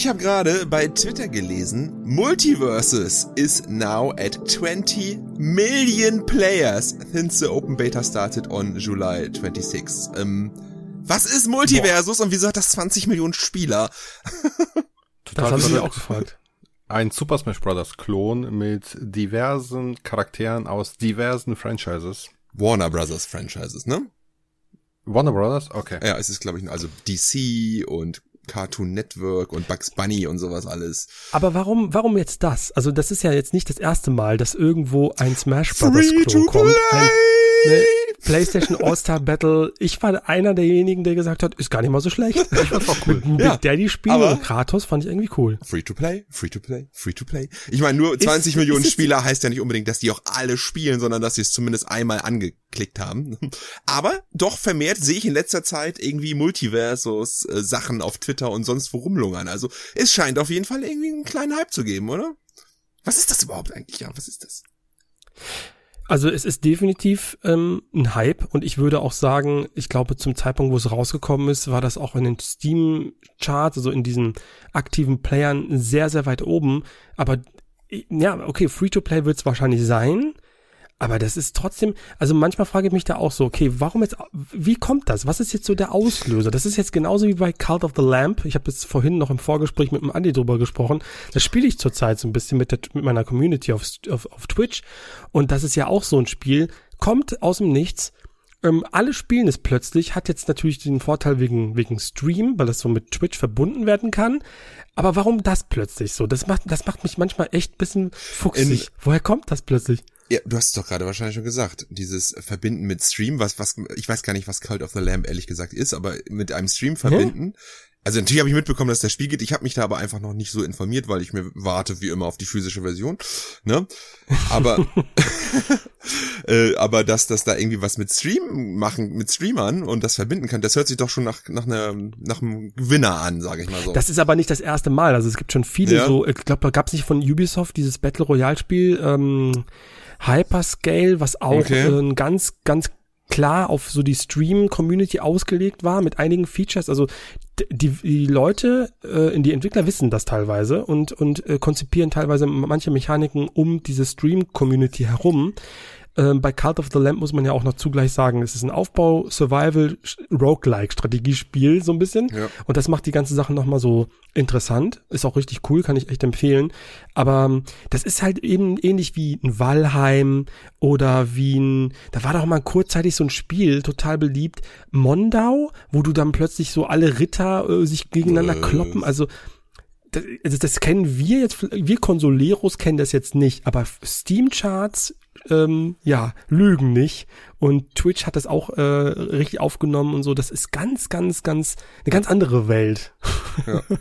Ich habe gerade bei Twitter gelesen, Multiverses is now at 20 million players since the open beta started on July 26. Ähm, was ist Multiversus Boah. und wieso hat das 20 Millionen Spieler? Total das habe ich auch gefragt. Ein Super Smash Bros. Klon mit diversen Charakteren aus diversen Franchises. Warner Brothers Franchises, ne? Warner Brothers? Okay. Ja, es ist, glaube ich, also DC und Cartoon Network und Bugs Bunny und sowas alles. Aber warum, warum jetzt das? Also das ist ja jetzt nicht das erste Mal, dass irgendwo ein Smash Brothers Klon kommt. Ein, ne, PlayStation All-Star Battle. Ich war einer derjenigen, der gesagt hat, ist gar nicht mal so schlecht. Ich fand's auch cool. Mit ja, Daddy Spiel und Kratos fand ich irgendwie cool. Free to play, free to play, free to play. Ich meine, nur 20 ist, Millionen ist Spieler heißt ja nicht unbedingt, dass die auch alle spielen, sondern dass sie es zumindest einmal angeklickt haben. Aber doch vermehrt sehe ich in letzter Zeit irgendwie Multiversus äh, Sachen auf Twitter und sonst wo rumlungern. Also es scheint auf jeden Fall irgendwie einen kleinen Hype zu geben, oder? Was ist das überhaupt eigentlich? Ja, was ist das? Also es ist definitiv ähm, ein Hype und ich würde auch sagen, ich glaube zum Zeitpunkt, wo es rausgekommen ist, war das auch in den Steam-Charts, also in diesen aktiven Playern sehr, sehr weit oben. Aber ja, okay, Free-to-Play wird es wahrscheinlich sein, aber das ist trotzdem, also manchmal frage ich mich da auch so, okay, warum jetzt, wie kommt das? Was ist jetzt so der Auslöser? Das ist jetzt genauso wie bei Cult of the Lamp. Ich habe jetzt vorhin noch im Vorgespräch mit dem Andi drüber gesprochen. Das spiele ich zurzeit so ein bisschen mit, der, mit meiner Community auf, auf, auf Twitch. Und das ist ja auch so ein Spiel, kommt aus dem Nichts. Ähm, alle spielen es plötzlich, hat jetzt natürlich den Vorteil wegen, wegen Stream, weil das so mit Twitch verbunden werden kann. Aber warum das plötzlich so? Das macht, das macht mich manchmal echt bisschen fuchsig. In, Woher kommt das plötzlich? Ja, du hast es doch gerade wahrscheinlich schon gesagt. Dieses Verbinden mit Stream, was, was, ich weiß gar nicht, was Cult of the Lamb ehrlich gesagt ist, aber mit einem Stream verbinden. Hm? Also natürlich habe ich mitbekommen, dass das Spiel geht. Ich habe mich da aber einfach noch nicht so informiert, weil ich mir warte wie immer auf die physische Version. Ne? Aber äh, aber dass das da irgendwie was mit Stream machen, mit Streamern und das verbinden kann, das hört sich doch schon nach nach einer nach einem Gewinner an, sage ich mal so. Das ist aber nicht das erste Mal. Also es gibt schon viele ja. so. Ich glaube, da gab es nicht von Ubisoft dieses Battle Royale Spiel. Ähm, Hyperscale, was auch okay. äh, ein ganz, ganz klar auf so die Stream-Community ausgelegt war mit einigen Features. Also die, die Leute, äh, die Entwickler wissen das teilweise und, und äh, konzipieren teilweise manche Mechaniken um diese Stream-Community herum. Ähm, bei Cult of the Lamp muss man ja auch noch zugleich sagen, es ist ein Aufbau, Survival, Roguelike Strategiespiel, so ein bisschen. Ja. Und das macht die ganze Sache nochmal so interessant. Ist auch richtig cool, kann ich echt empfehlen. Aber ähm, das ist halt eben ähnlich wie ein Valheim oder wie ein, da war doch mal kurzzeitig so ein Spiel, total beliebt, Mondau, wo du dann plötzlich so alle Ritter äh, sich gegeneinander äh. kloppen. Also das, also das kennen wir jetzt, wir Konsoleros kennen das jetzt nicht, aber Steam-Charts ähm, ja, lügen nicht. Und Twitch hat das auch äh, richtig aufgenommen und so. Das ist ganz, ganz, ganz, eine ganz andere Welt. Ja.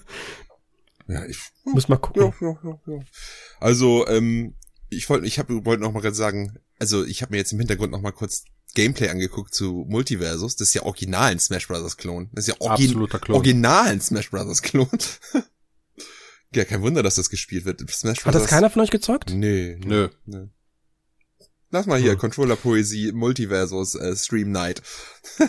Ja, ich muss mal gucken. Ja, ja, ja, ja. Also, ähm, ich wollte, ich habe wollte noch mal sagen, also ich habe mir jetzt im Hintergrund noch mal kurz Gameplay angeguckt zu Multiversus. Das ist ja original ein Smash Brothers Klon. Das ist ja orgi Klon. original ein Smash Brothers Klon. ja, kein Wunder, dass das gespielt wird. Smash Brothers. Hat das keiner von euch gezockt? Nee. Nö. Nee. Lass mal hier, hm. Controller-Poesie, Multiversus, äh, Stream Night.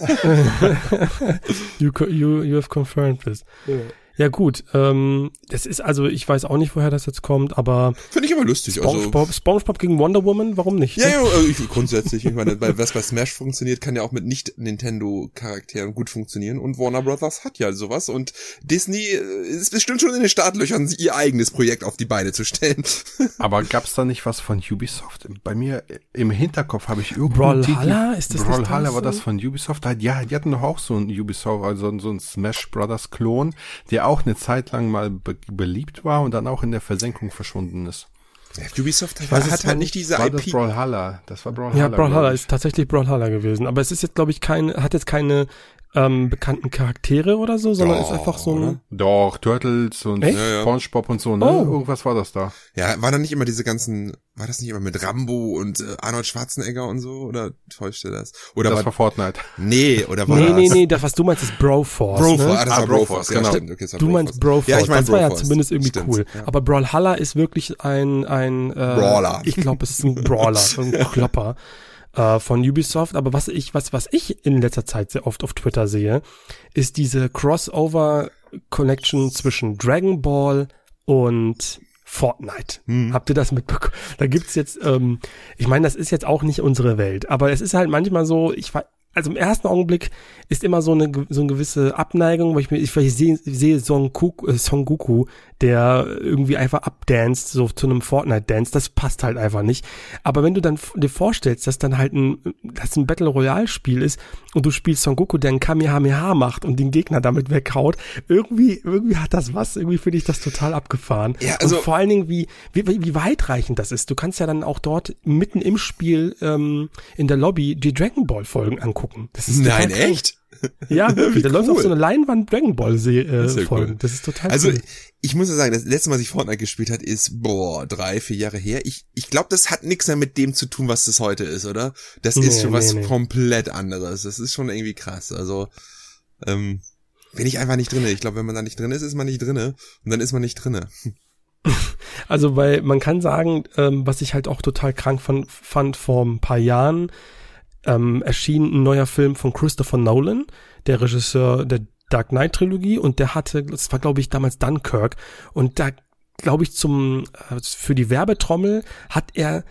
you, you, you have confirmed this. Ja. Ja gut, ähm, das ist also, ich weiß auch nicht, woher das jetzt kommt, aber finde ich immer lustig. SpongeBob, also, SpongeBob gegen Wonder Woman, warum nicht? Ja, ja, also ich, grundsätzlich. Ich meine, was bei Smash funktioniert, kann ja auch mit nicht Nintendo Charakteren gut funktionieren und Warner Brothers hat ja sowas und Disney äh, ist bestimmt schon in den Startlöchern, ihr eigenes Projekt auf die Beine zu stellen. aber gab's da nicht was von Ubisoft? Bei mir im Hinterkopf habe ich irgendwo Brawlhalla ist das Brawlhalla war das von Ubisoft? Ja, die hatten doch auch so ein Ubisoft, also so ein Smash Brothers Klon, der auch eine Zeit lang mal be beliebt war und dann auch in der Versenkung verschwunden ist. Ja, Ubisoft hat, hat halt nicht diese war IP. Das Brawlhalla. Das war Brawlhalla. Ja, Brawlhalla ist tatsächlich Brawlhalla gewesen. Aber es ist jetzt, glaube ich, kein, hat jetzt keine ähm, bekannten Charaktere oder so, sondern Ja, ist einfach so ein. oder? Doch, Turtles und. Spongebob und so, ne? Oh. Irgendwas war das da. Ja, war da nicht immer diese ganzen, war das nicht immer mit Rambo und äh, Arnold Schwarzenegger und so? Oder täuschte das? Oder das war, war Fortnite. nee, oder war Nee, das? nee, nee, das, was du meinst, ist Broforce. Broforce, ne? ah, das Ah, war Broforce, genau. stimmt. Okay, das war Du meinst Broforce. Ja, ich mein das war ja zumindest irgendwie Stimmt, cool. ja. Aber Brawlhalla ist wirklich ein, ein äh, Brawler. Ich glaube, es ist ein Brawler, ein Klopper äh, von Ubisoft. Aber was ich, was, was ich in letzter Zeit sehr oft auf Twitter sehe, ist diese Crossover-Connection zwischen Dragon Ball und Fortnite. Hm. Habt ihr das mitbekommen? Da gibt's jetzt, ähm, ich meine, das ist jetzt auch nicht unsere Welt, aber es ist halt manchmal so, ich war, also im ersten Augenblick ist immer so eine, so eine gewisse Abneigung, weil ich mir, ich, weil ich sehe, sehe Son, Goku, äh, Son Goku, der irgendwie einfach abdanced, so zu einem Fortnite-Dance, das passt halt einfach nicht. Aber wenn du dann dir vorstellst, dass dann halt ein, dass ein Battle Royale-Spiel ist und du spielst Son Goku, der ein Kamehameha macht und den Gegner damit weghaut, irgendwie, irgendwie hat das was, irgendwie finde ich das total abgefahren. Ja, also- und vor allen Dingen, wie, wie, wie weitreichend das ist. Du kannst ja dann auch dort mitten im Spiel ähm, in der Lobby die Dragon Ball Folgen angucken. Das ist Nein, echt? Ja, wirklich. Da Wie läuft cool. so eine Leinwand Dragon Ball äh, ist ja Folgen. cool. Das ist total Also, cool. ich muss ja sagen, das letzte Mal, was ich Fortnite gespielt hat, ist, boah, drei, vier Jahre her. Ich, ich glaube, das hat nichts mehr mit dem zu tun, was das heute ist, oder? Das ist Nee, schon was nee, nee. komplett anderes. Das ist schon irgendwie krass. Also, ähm, bin ich einfach nicht drinne. Ich glaube, wenn man da nicht drin ist, ist man nicht drinne. Und dann ist man nicht drinne. Also, weil man kann sagen, ähm, was ich halt auch total krank fand, fand vor ein paar Jahren, ähm, erschien ein neuer Film von Christopher Nolan, der Regisseur der Dark Knight Trilogie und der hatte, das war glaube ich damals Dunkirk. Und da glaube ich zum äh, für die Werbetrommel hat er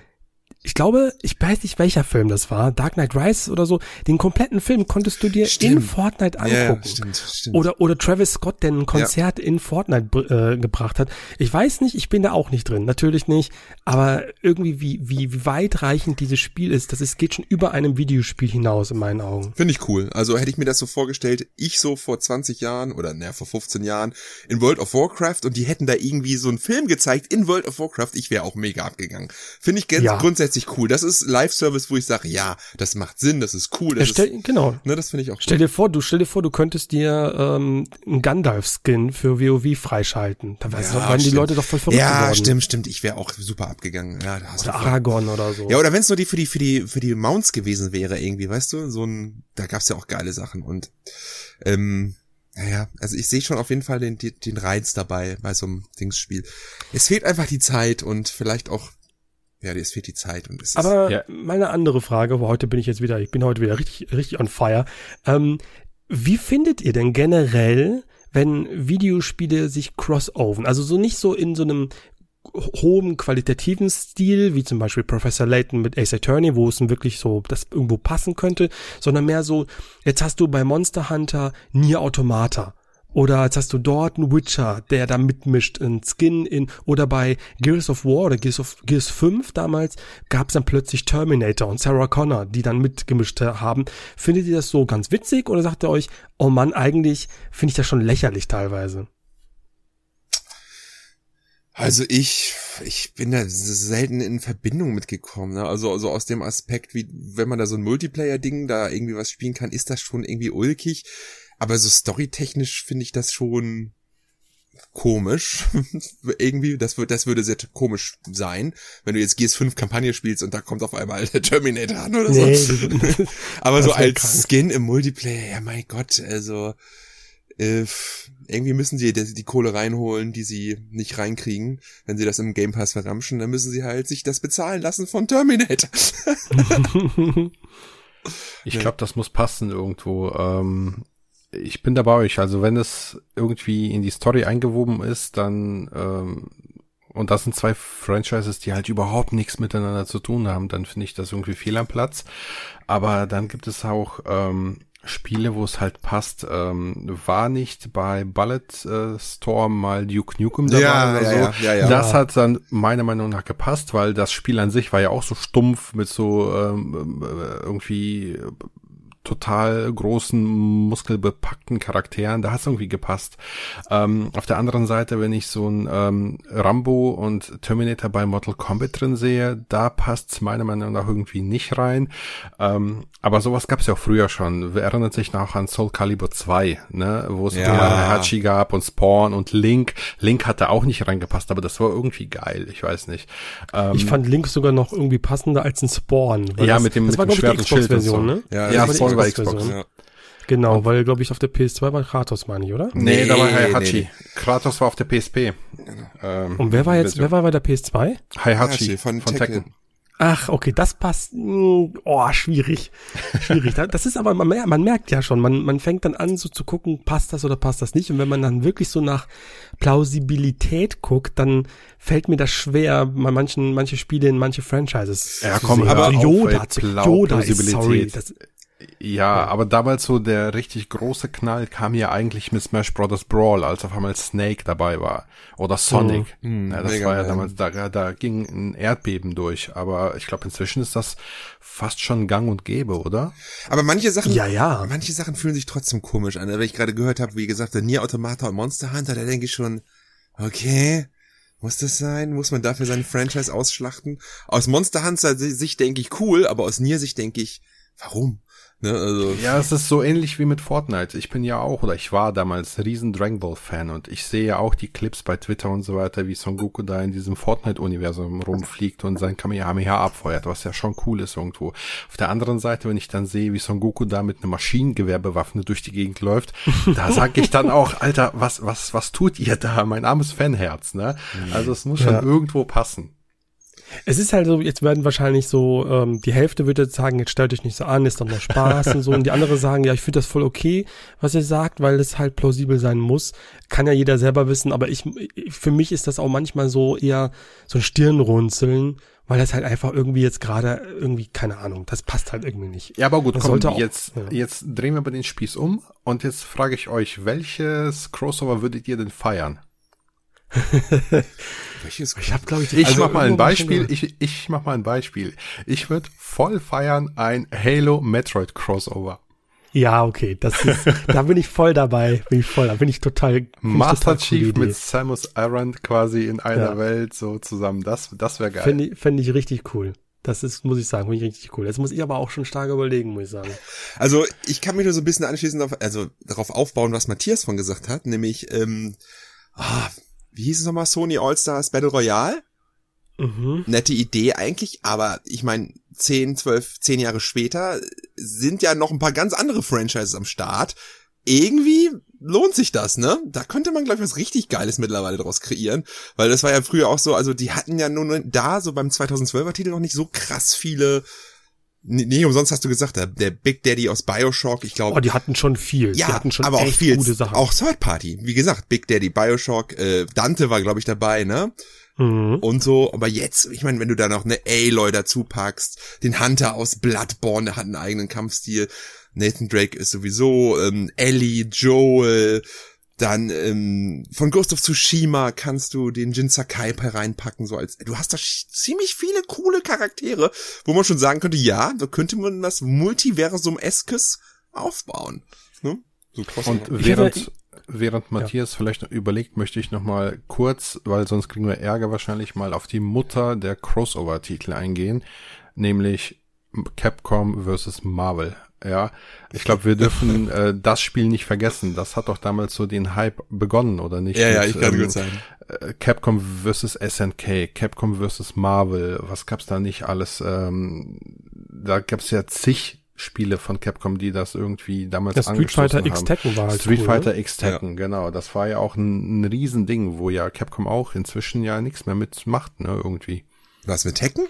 ich glaube, ich weiß nicht, welcher Film das war, Dark Knight Rises oder so, den kompletten Film konntest du dir in Stimmt. Fortnite angucken. Ja, ja, stimmt, stimmt. Oder, oder Travis Scott, der ein Konzert in Fortnite äh, gebracht hat. Ich weiß nicht, ich bin da auch nicht drin, natürlich nicht, aber irgendwie wie, wie, wie weitreichend dieses Spiel ist, das ist, geht schon über einem Videospiel hinaus in meinen Augen. Finde ich cool. Also hätte ich mir das so vorgestellt, ich so vor 20 Jahren oder naja, vor 15 Jahren in World of Warcraft und die hätten da irgendwie so einen Film gezeigt in World of Warcraft, ich wäre auch mega abgegangen. Finde ich ganz Ja. grundsätzlich cool. Das ist Live-Service, wo ich sage, ja, das macht Sinn, das ist cool. Das Ja, stell, ist, genau. ne, das finde ich auch cool. Stell dir vor, du stell dir vor, du könntest dir ähm, einen Gandalf-Skin für WoW freischalten. Da Ja, wären die stimmt. Leute doch voll verrückt Ja, geworden. stimmt, stimmt. Ich wäre auch super abgegangen. Ja, da hast Oder du voll- Aragorn oder so. Ja, oder wenn es nur die für die für die für die Mounts gewesen wäre irgendwie, weißt du, so ein da gab's ja auch geile Sachen und ähm naja, also ich sehe schon auf jeden Fall den, den, den Reiz dabei bei so einem Dingsspiel. Es fehlt einfach die Zeit und vielleicht auch, ja, es fehlt die Zeit und es ist, Aber Ja. meine andere Frage, wo heute bin ich jetzt wieder, ich bin heute wieder richtig, richtig on fire. Ähm, wie findet ihr denn generell, wenn Videospiele sich crossoven? Also so nicht so in so einem hohen qualitativen Stil, wie zum Beispiel Professor Layton mit Ace Attorney, wo es wirklich so das irgendwo passen könnte, sondern mehr so, jetzt hast du bei Monster Hunter Nier Automata. Oder jetzt hast du dort einen Witcher, der da mitmischt, ein Skin in, oder bei Gears of War oder Gears of Gears 5 damals gab es dann plötzlich Terminator und Sarah Connor, die dann mitgemischt haben. Findet ihr das so ganz witzig oder sagt ihr euch, oh Mann, eigentlich finde ich das schon lächerlich teilweise? also ich ich bin da selten in Verbindung mitgekommen, ne? Also also aus dem Aspekt, wie wenn man da so ein Multiplayer Ding da irgendwie was spielen kann, ist das schon irgendwie ulkig, aber so storytechnisch finde ich das schon komisch. Irgendwie, das, wird, das würde sehr komisch sein, wenn du jetzt GS5 Kampagne spielst und da kommt auf einmal der Terminator an oder so. Nee, Aber so als krank. Skin im Multiplayer, ja mein Gott, also äh, irgendwie müssen sie die, die Kohle reinholen, die sie nicht reinkriegen. Wenn sie das im Game Pass verramschen, dann müssen sie halt sich das bezahlen lassen von Terminator. Ich glaube, das muss passen irgendwo. Ähm, ich bin da bei euch. Also wenn es irgendwie in die Story eingewoben ist, dann ähm, und das sind zwei Franchises, die halt überhaupt nichts miteinander zu tun haben, dann finde ich das irgendwie fehl am Platz. Aber dann gibt es auch ähm, Spiele, wo es halt passt. Ähm, war nicht bei Bullet äh, Storm mal Duke Nukem dabei Ja, oder ja, so? ja, ja, ja. Das hat dann meiner Meinung nach gepasst, weil das Spiel an sich war ja auch so stumpf mit so ähm, äh, irgendwie total großen, muskelbepackten Charakteren. Da hat's irgendwie gepasst. Ähm, auf der anderen Seite, wenn ich so ein ähm, Rambo und Terminator bei Mortal Kombat drin sehe, da passt's meiner Meinung nach irgendwie nicht rein. Ähm, aber sowas gab's ja auch früher schon. Wir erinnern sich noch an Soul Calibur 2, ne, wo es ja. Hachi gab und Spawn und Link. Link hatte auch nicht reingepasst, aber das war irgendwie geil. Ich weiß nicht. Ähm, ich fand Link sogar noch irgendwie passender als ein Spawn. Ja, das, mit dem, das mit war, dem Schwert und Schild und so. Ne? Ja, ja Spawn war Xbox. Ja. Genau, weil, glaube ich, auf der PS2 war Kratos, meine ich, oder? Nee, nee da war Heihachi. Nee, nee. Kratos war auf der PSP. Ähm, und wer war jetzt, wer war bei der PS2? Heihachi von, von Tekken. Tekken. Ach, okay, das passt. Hm, oh, schwierig. Schwierig. Das ist aber, man, man merkt ja schon, man, man fängt dann an, so zu gucken, passt das oder passt das nicht. Und wenn man dann wirklich so nach Plausibilität guckt, dann fällt mir das schwer, mal manchen, manche Spiele in manche Franchises. Ja, komm, aber also Yoda, Yoda ist, sorry, das, ja, aber damals so der richtig große Knall kam ja eigentlich mit Smash Bros. Brawl, als auf einmal Snake dabei war. Oder Sonic. Oh, mh, ja, das war ja damals, da, da ging ein Erdbeben durch. Aber ich glaube, inzwischen ist das fast schon gang und gäbe, oder? Aber manche Sachen, ja, ja. manche Sachen fühlen sich trotzdem komisch an. Wenn ich gerade gehört habe, wie gesagt, der Nier Automata und Monster Hunter, da denke ich schon, okay, muss das sein? Muss man dafür seinen Franchise ausschlachten? Aus Monster Hunter Sicht denke ich cool, aber aus Nier Sicht denke ich, warum? Ne, also ja, es ist so ähnlich wie mit Fortnite. Ich bin ja auch, oder ich war damals riesen Dragon Ball Fan und ich sehe ja auch die Clips bei Twitter und so weiter, wie Son Goku da in diesem Fortnite-Universum rumfliegt und sein Kamehameha abfeuert, was ja schon cool ist irgendwo. Auf der anderen Seite, wenn ich dann sehe, wie Son Goku da mit einem Maschinengewehr bewaffnet durch die Gegend läuft, da sag ich dann auch, Alter, was, was, was tut ihr da? Mein armes Fanherz, ne? Also es muss schon ja. irgendwo passen. Es ist halt so, jetzt werden wahrscheinlich so, ähm, die Hälfte würde jetzt sagen, jetzt stellt euch nicht so an, ist doch nur Spaß und so. Und die andere sagen, ja, ich finde das voll okay, was ihr sagt, weil es halt plausibel sein muss. Kann ja jeder selber wissen, aber ich, für mich ist das auch manchmal so eher so ein Stirnrunzeln, weil das halt einfach irgendwie jetzt gerade irgendwie, keine Ahnung, das passt halt irgendwie nicht. Ja, aber gut, das komm, jetzt, ja. jetzt drehen wir mal den Spieß um und jetzt frage ich euch, welches Crossover würdet ihr denn feiern? Welches ich habe glaube ich ich also mach mal ein Beispiel. ich ich mach mal ein Beispiel. Ich würde voll feiern ein Halo Metroid Crossover. Ja okay das ist da bin ich voll dabei bin ich voll da bin ich total Master ich total Chief mit Samus Aran quasi in einer ja. Welt so zusammen. Das das wäre geil. Finde ich, fänd ich richtig cool. Das ist, muss ich sagen, finde ich richtig cool. Jetzt muss ich aber auch schon stark überlegen, muss ich sagen. Also ich kann mich nur so ein bisschen anschließen, auf, also darauf aufbauen, was Matthias von gesagt hat, nämlich ähm, ah, wie hieß es nochmal, Sony All-Stars Battle Royale? Mhm. Nette Idee eigentlich, aber ich meine, zehn, zwölf, zehn Jahre später sind ja noch ein paar ganz andere Franchises am Start. Irgendwie lohnt sich das, ne? Da könnte man, glaube ich, was richtig Geiles mittlerweile draus kreieren. Weil das war ja früher auch so, also die hatten ja nur da, so beim 2012er Titel noch nicht so krass viele Nee, umsonst hast du gesagt, der, der Big Daddy aus Bioshock, ich glaube. Oh, die hatten schon viel. Ja, die hatten schon aber auch viel. Gute Sachen. Auch Third Party. Wie gesagt, Big Daddy, Bioshock, äh, Dante war, glaube ich, dabei, ne? Mhm. Und so, aber jetzt, ich meine, wenn du da noch eine Aloy dazu packst, den Hunter aus Bloodborne, der hat einen eigenen Kampfstil, Nathan Drake ist sowieso, ähm, Ellie, Joel, dann ähm, von Ghost of Tsushima kannst du den Jin Sakai hereinpacken, so als du hast da ziemlich viele coole Charaktere, wo man schon sagen könnte, ja, da könnte man das Multiversum-eskes aufbauen. Ne? So Und während, während Matthias ja. vielleicht noch überlegt, möchte ich noch mal kurz, weil sonst kriegen wir Ärger wahrscheinlich mal auf die Mutter der Crossover-Titel eingehen, nämlich Capcom versus Marvel. Ja, ich glaube, wir dürfen äh, das Spiel nicht vergessen. Das hat doch damals so den Hype begonnen, oder nicht? Ja, Mit, ja, ich kann ähm, gut sein. Äh, Capcom versus SNK, Capcom versus Marvel, was gab's da nicht alles? Ähm, da gab's ja zig Spiele von Capcom, die das irgendwie damals ja, Street Fighter X Tekken war halt Street cool, Fighter X Tekken, ja. genau. Das war ja auch ein, ein Riesending, wo ja Capcom auch inzwischen ja nichts mehr mitmacht, ne, irgendwie. Was mit Tekken?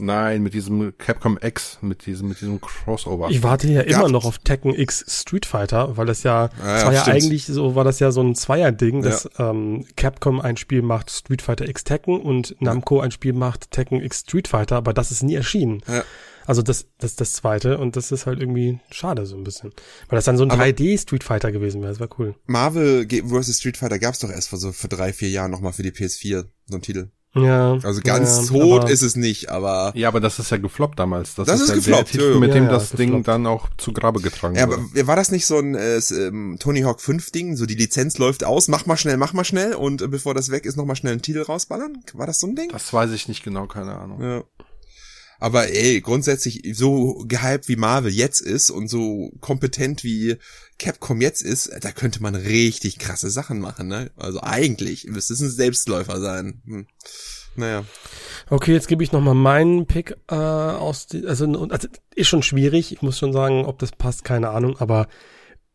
Nein, mit diesem Capcom X, mit diesem, mit diesem Crossover. Ich warte ja immer ja. noch auf Tekken X Street Fighter, weil das ja, ja, ja war ja eigentlich so, war das ja so ein Zweier-Ding, dass ähm, Capcom ein Spiel macht Street Fighter X Tekken und Namco ein Spiel macht Tekken X Street Fighter, aber das ist nie erschienen. Ja. Also das, das das zweite und das ist halt irgendwie schade so ein bisschen. Weil das dann so ein 3D Street Fighter gewesen wäre, das war cool. Marvel vs. Street Fighter gab's doch erst vor so für drei, vier Jahren nochmal für die PS4, so ein Titel. Ja. Also ganz ja, tot ist es nicht, aber. Ja, aber das ist ja gefloppt damals. Das, das ist, ist ja gefloppt, der Titel, mit ja, dem ja, das Ding gefloppt. dann auch zu Grabe getragen Ja, wurde. aber war das nicht so ein äh, ähm, Tony Hawk 5 Ding? So die Lizenz läuft aus, mach mal schnell, mach mal schnell und äh, bevor das weg ist, noch mal schnell einen Titel rausballern? War das so ein Ding? Das weiß ich nicht genau, keine Ahnung. Ja. Aber ey, grundsätzlich so gehypt wie Marvel jetzt ist und so kompetent wie Capcom jetzt ist, da könnte man richtig krasse Sachen machen, ne? Also eigentlich müsste es ein Selbstläufer sein. Hm. Naja. Okay, jetzt gebe ich noch mal meinen Pick äh, aus, die, also, also ist schon schwierig. Ich muss schon sagen, ob das passt, keine Ahnung. Aber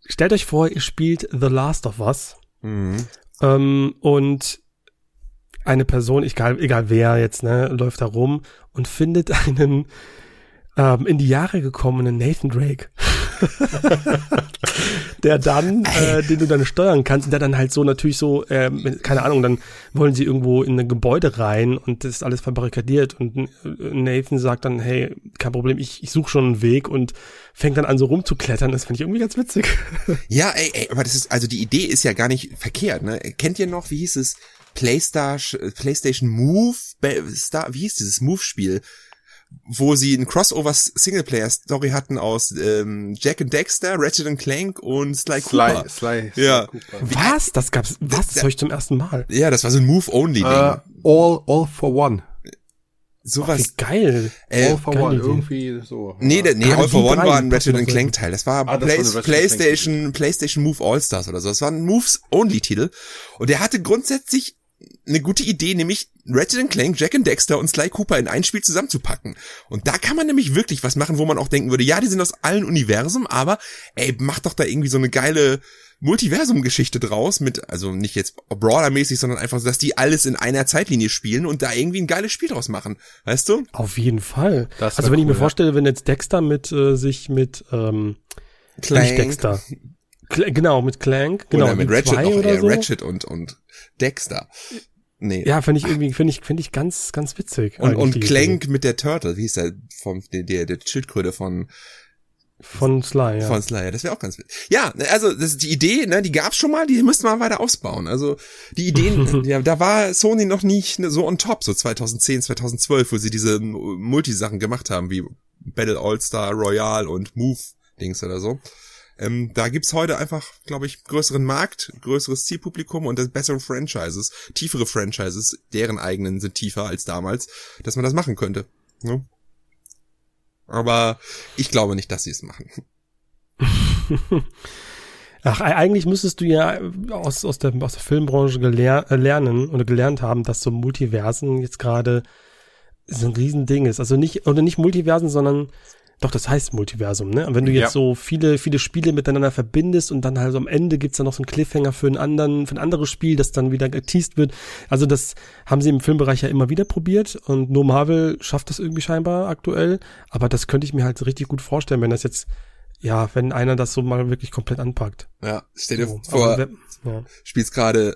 stellt euch vor, ihr spielt The Last of Us Mhm. ähm, und eine Person, egal, egal wer jetzt, ne, läuft da rum und findet einen ähm, in die Jahre gekommenen Nathan Drake. der dann, äh, den du dann steuern kannst, und der dann halt so natürlich so, ähm, keine Ahnung, dann wollen sie irgendwo in ein Gebäude rein und das ist alles verbarrikadiert und äh, Nathan sagt dann, hey, kein Problem, ich, ich suche schon einen Weg und fängt dann an so rumzuklettern, das finde ich irgendwie ganz witzig. Ja, ey, ey, aber das ist, also die Idee ist ja gar nicht verkehrt, ne? Kennt ihr noch, wie hieß es? PlayStation, PlayStation Move, Star, wie hieß dieses Move-Spiel? Wo sie ein Crossover-Singleplayer-Story hatten aus ähm, Jack and Dexter, Ratchet and Clank und Sly Cooper. Sly, Sly, Ja. Cooper. Was? Das gab's, was? Das höre ich zum ersten Mal. Ja, das war so ein Move-Only-Ding. Äh, all, all for one. Sowas. Wie geil. Äh, all for geile one, Idee. irgendwie so. Nee, der, nee, Gerade All for One drei war ein Ratchet and das Clank Teil. Das war, Ah, das Play war eine Ratchet PlayStation, PlayStation Move All-Stars oder so. Das war ein Moves-Only-Titel. Und der hatte grundsätzlich eine gute Idee, nämlich Ratchet and Clank, Jack and Dexter und Sly Cooper in ein Spiel zusammenzupacken. Und da kann man nämlich wirklich was machen, wo man auch denken würde, ja, die sind aus allen Universum, aber ey, mach doch da irgendwie so eine geile Multiversum-Geschichte draus mit, also nicht jetzt Brawler-mäßig, sondern einfach so, dass die alles in einer Zeitlinie spielen und da irgendwie ein geiles Spiel draus machen. Weißt du? Auf jeden Fall. Also wenn ich cool, mir ja. vorstelle, wenn jetzt Dexter mit äh, sich mit ähm, nicht Dexter. Cl genau, mit Clank, genau, oder mit Ratchet zwei noch oder so. Ratchet und, und Dexter. Nee. Ja, finde ich irgendwie, finde ich, finde ich ganz, ganz witzig. und, und Clank mit der Turtle, wie hieß der, vom, der, der, der Schildkröte von. Von Sly, ja. von Slayer, das wäre auch ganz witzig. Ja, also, das ist die Idee, ne, die gab's schon mal, die müsste man weiter ausbauen. Also, die Ideen, ja, da war Sony noch nicht ne, so on top, so 2010, 2012, wo sie diese Multisachen gemacht haben, wie Battle All-Star Royale und Move-Dings oder so. Ähm, da gibt's heute einfach, glaube ich, größeren Markt, größeres Zielpublikum und bessere Franchises, tiefere Franchises, deren eigenen sind tiefer als damals, dass man das machen könnte. Ne? Aber ich glaube nicht, dass sie es machen. Ach, eigentlich müsstest du ja aus, aus, der, aus der Filmbranche gelehr, äh, lernen oder gelernt haben, dass so Multiversen jetzt gerade so ein Riesending ist. Also nicht, oder nicht Multiversen, sondern doch, das heißt Multiversum, ne? Und wenn du jetzt Ja. so viele, viele Spiele miteinander verbindest und dann halt so am Ende gibt's dann noch so einen Cliffhanger für einen anderen, für ein anderes Spiel, das dann wieder geteased wird. Also das haben sie im Filmbereich ja immer wieder probiert und nur Marvel schafft das irgendwie scheinbar aktuell. Aber das könnte ich mir halt richtig gut vorstellen, wenn das jetzt, ja, wenn einer das so mal wirklich komplett anpackt. Ja, stell dir So, vor, wer- ja. spielst gerade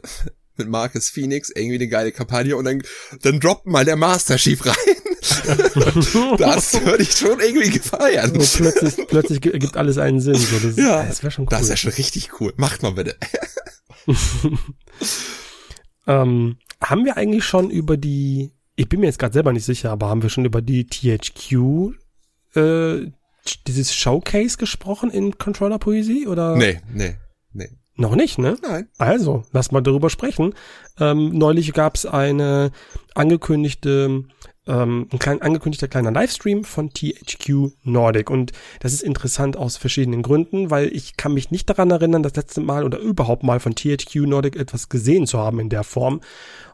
mit Marcus Phoenix irgendwie eine geile Kampagne und dann, dann droppt mal der Master Chief rein. das würde ich schon irgendwie gefeiern. So plötzlich, plötzlich gi- gibt alles einen Sinn. So, das, Ja, das wäre schon cool. Das ja schon richtig cool. Macht mal bitte. ähm, haben wir eigentlich schon über die, ich bin mir jetzt gerade selber nicht sicher, aber haben wir schon über die THQ, äh, dieses Showcase gesprochen in Controller Poesie oder? Nee, nee, nee. Noch nicht, ne? Nein. Also, lass mal darüber sprechen. Ähm, neulich gab es eine angekündigte, ähm, ein klein, angekündigter kleiner Livestream von THQ Nordic. Und das ist interessant aus verschiedenen Gründen, weil ich kann mich nicht daran erinnern, das letzte Mal oder überhaupt mal von THQ Nordic etwas gesehen zu haben in der Form.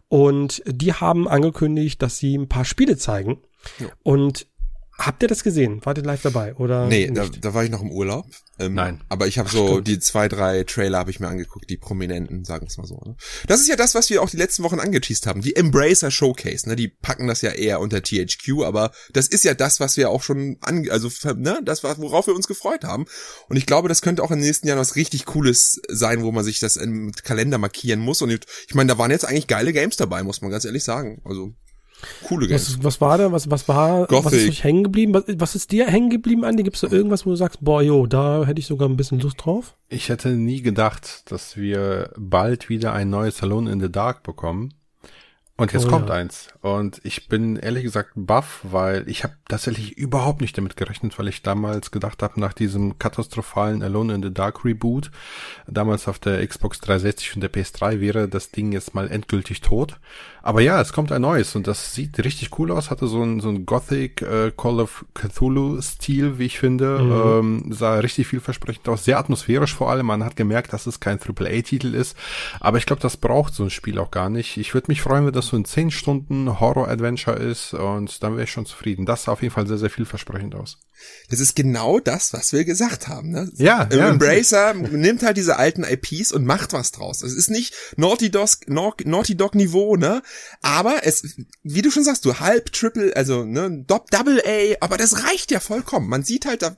Und die haben angekündigt, dass sie ein paar Spiele zeigen. Ja. Und habt ihr das gesehen? Wart ihr live dabei oder Nee, da, nicht? da war ich noch im Urlaub. Ähm, Nein. Aber ich habe so die zwei, drei Trailer habe ich mir angeguckt, die prominenten, sagen wir mal so. Ne? Das ist ja das, was wir auch die letzten Wochen angeteased haben. Die Embracer Showcase, ne? Die packen das ja eher unter THQ, aber das ist ja das, was wir auch schon an, also ne, das war, worauf wir uns gefreut haben. Und ich glaube, das könnte auch im nächsten Jahr was richtig Cooles sein, wo man sich das im Kalender markieren muss. Und ich meine, da waren jetzt eigentlich geile Games dabei, muss man ganz ehrlich sagen. Also coole Games. Was, was war da? Was, was war, was Gothic. ist euch hängen geblieben? Was, was ist dir hängen geblieben, Andi? Gibt's da irgendwas, wo du sagst, boah, jo, da hätte ich sogar ein bisschen Lust drauf? Ich hätte nie gedacht, dass wir bald wieder ein neues Salon in the Dark bekommen. Und jetzt oh, kommt ja. eins. Und ich bin ehrlich gesagt baff, weil ich habe tatsächlich überhaupt nicht damit gerechnet, weil ich damals gedacht habe, nach diesem katastrophalen Alone in the Dark Reboot, damals auf der Xbox 360 und der PS3 wäre das Ding jetzt mal endgültig tot. Aber ja, es kommt ein neues und das sieht richtig cool aus, hatte so ein, so ein Gothic äh, Call of Cthulhu-Stil, wie ich finde. Mhm. Ähm, sah richtig vielversprechend aus, sehr atmosphärisch vor allem. Man hat gemerkt, dass es kein AAA-Titel ist. Aber ich glaube, das braucht so ein Spiel auch gar nicht. Ich würde mich freuen, wenn das so ein 10 Stunden Horror-Adventure ist und dann wäre ich schon zufrieden. Das sah auf jeden Fall sehr, sehr vielversprechend aus. Das ist genau das, was wir gesagt haben. Ne? Ja, ja Embracer nimmt halt diese alten IPs und macht was draus. Es ist nicht Naughty Dog, Naughty Dog Niveau, ne? Aber es, wie du schon sagst, du halb Triple, also ne, Double A, aber das reicht ja vollkommen. Man sieht halt, da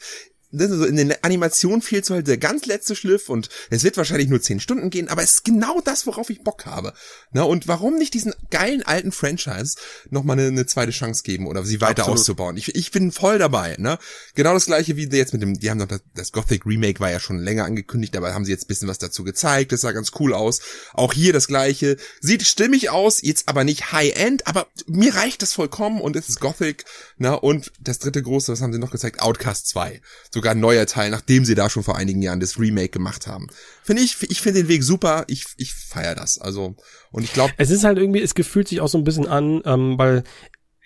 in den Animationen fehlt so halt der ganz letzte Schliff und es wird wahrscheinlich nur zehn Stunden gehen, aber es ist genau das, worauf ich Bock habe. Na, und warum nicht diesen geilen alten Franchise nochmal eine, eine zweite Chance geben oder sie weiter Absolut. auszubauen? Ich, ich bin voll dabei, ne? Genau das gleiche wie jetzt mit dem, die haben noch das, das Gothic Remake war ja schon länger angekündigt, aber haben sie jetzt bisschen was dazu gezeigt, das sah ganz cool aus. Auch hier das gleiche, sieht stimmig aus, jetzt aber nicht High-End, aber mir reicht das vollkommen und es ist Gothic, na, und das dritte große, was haben sie noch gezeigt? Outcast 2 sogar ein neuer Teil, nachdem sie da schon vor einigen Jahren das Remake gemacht haben. Finde ich, ich finde den Weg super, ich, ich feiere das. Also, und ich glaube. Es ist halt irgendwie, es gefühlt sich auch so ein bisschen an, ähm, weil,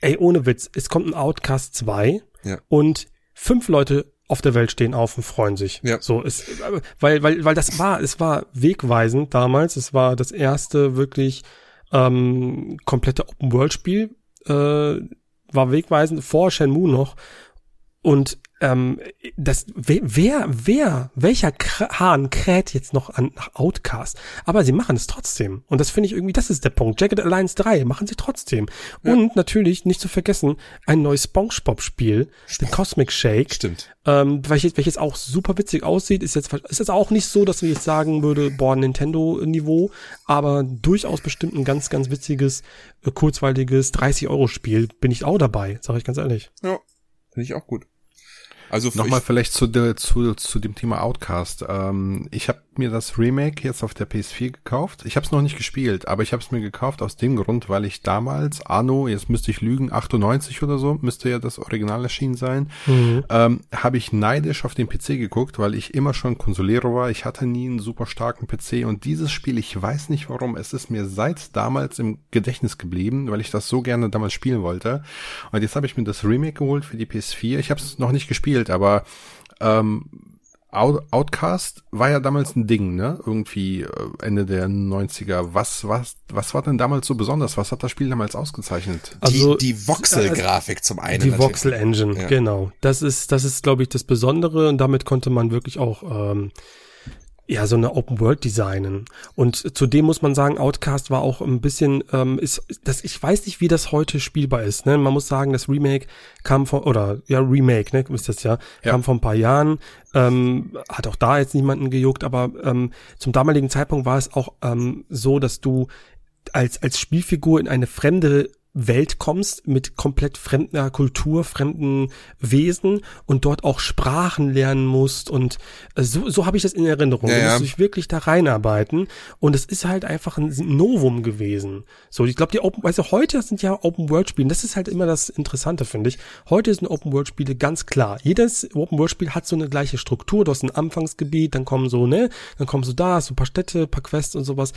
ey, ohne Witz, es kommt ein Outcast 2 ja. und fünf Leute auf der Welt stehen auf und freuen sich. Ja. So ist, weil, weil, weil das war, es war wegweisend damals. Es war das erste wirklich ähm, komplette Open World Spiel, äh, war wegweisend vor Shenmue noch. Und ähm, das, wer, wer, welcher Hahn kräht jetzt noch an, nach Outcast? Aber sie machen es trotzdem. Und das finde ich irgendwie, das ist der Punkt. Jagged Alliance 3 machen sie trotzdem. Ja. Und natürlich, nicht zu vergessen, ein neues Spongebob-Spiel, The Cosmic Shake. Stimmt. Ähm, welches, welches auch super witzig aussieht, ist jetzt, ist jetzt auch nicht so, dass ich jetzt sagen würde, boah, Nintendo-Niveau, aber durchaus bestimmt ein ganz, ganz witziges, äh, kurzweiliges 30-Euro-Spiel. Bin ich auch dabei, sage ich ganz ehrlich. Ja, finde ich auch gut. Also nochmal vielleicht zu, de, zu, zu dem Thema Outcast. Ähm, ich habe mir das Remake jetzt auf der PS4 gekauft. Ich habe es noch nicht gespielt, aber ich habe es mir gekauft aus dem Grund, weil ich damals Anno, jetzt müsste ich lügen, 98 oder so, müsste ja das Original erschienen sein, mhm. ähm, habe ich neidisch auf den PC geguckt, weil ich immer schon Consolero war. Ich hatte nie einen super starken PC und dieses Spiel, ich weiß nicht warum, es ist mir seit damals im Gedächtnis geblieben, weil ich das so gerne damals spielen wollte. Und jetzt habe ich mir das Remake geholt für die PS4. Ich habe es noch nicht gespielt, aber ähm, Outcast war ja damals ein Ding, ne? Irgendwie äh, Ende der 90er. Was, was, was war denn damals so besonders? Was hat das Spiel damals ausgezeichnet? Also die, die Voxel-Grafik also, zum einen. Die Voxel-Engine, ja. genau. Das ist, das ist, glaube ich, das Besondere und damit konnte man wirklich auch ähm, ja, so eine Open World designen. Und zudem muss man sagen, Outcast war auch ein bisschen, ähm, ist, das, ich weiß nicht, wie das heute spielbar ist. Ne? Man muss sagen, das Remake kam von, oder ja, Remake, ne, ist das ja, ja. kam vor ein paar Jahren, ähm, hat auch da jetzt niemanden gejuckt, aber ähm, zum damaligen Zeitpunkt war es auch ähm, so, dass du als, als Spielfigur in eine fremde Welt kommst mit komplett fremder Kultur, fremden Wesen und dort auch Sprachen lernen musst und äh, so, so habe ich das in Erinnerung. Ja, du musst dich wirklich da reinarbeiten und es ist halt einfach ein Novum gewesen. So, ich glaube, die Open, du, heute sind ja Open World Spiele, das ist halt immer das Interessante, finde ich. Heute sind Open World Spiele ganz klar. Jedes Open World Spiel hat so eine gleiche Struktur. Du hast ein Anfangsgebiet, dann kommen so, ne, dann kommen so da, so ein paar Städte, paar Quests und sowas.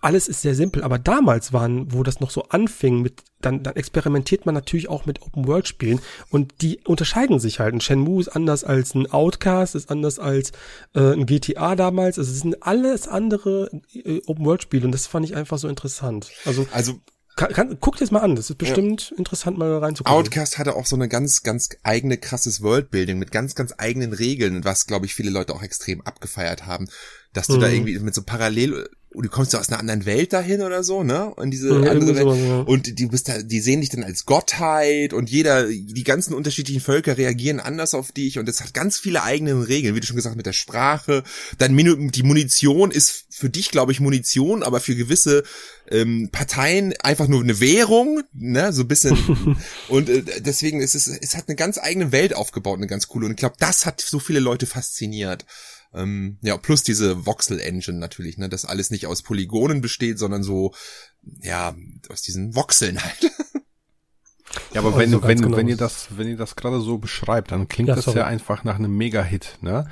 Alles ist sehr simpel, aber damals waren, wo das noch so anfing mit dann, dann experimentiert man natürlich auch mit Open-World-Spielen und die unterscheiden sich halt. Ein Shenmue ist anders als ein Outcast, ist anders als äh, ein GTA damals. Also es sind alles andere äh, Open-World-Spiele und das fand ich einfach so interessant. Also, also kann, kann, guck dir das mal an, das ist bestimmt ja. interessant mal reinzugucken. Outcast hatte auch so eine ganz, ganz eigene krasses Worldbuilding mit ganz, ganz eigenen Regeln, was, glaube ich, viele Leute auch extrem abgefeiert haben, dass du mhm. da irgendwie mit so parallel du kommst ja aus einer anderen Welt dahin oder so, ne? Und diese ja, andere Welt. ja. Und die bist da, die sehen dich dann als Gottheit und jeder, die ganzen unterschiedlichen Völker reagieren anders auf dich und es hat ganz viele eigene Regeln, wie du schon gesagt mit der Sprache. Dann die Munition ist für dich, glaube ich, Munition, aber für gewisse ähm, Parteien einfach nur eine Währung, ne? So ein bisschen. und äh, deswegen ist es, es hat eine ganz eigene Welt aufgebaut, eine ganz coole. Und ich glaube, das hat so viele Leute fasziniert. Ähm, ja, plus diese Voxel-Engine natürlich, ne, dass alles nicht aus Polygonen besteht, sondern so, ja, aus diesen Voxeln halt. Ja, aber wenn, also wenn, genau. wenn ihr das, wenn ihr das gerade so beschreibt, dann klingt ja, das ja einfach nach einem Mega-Hit, ne?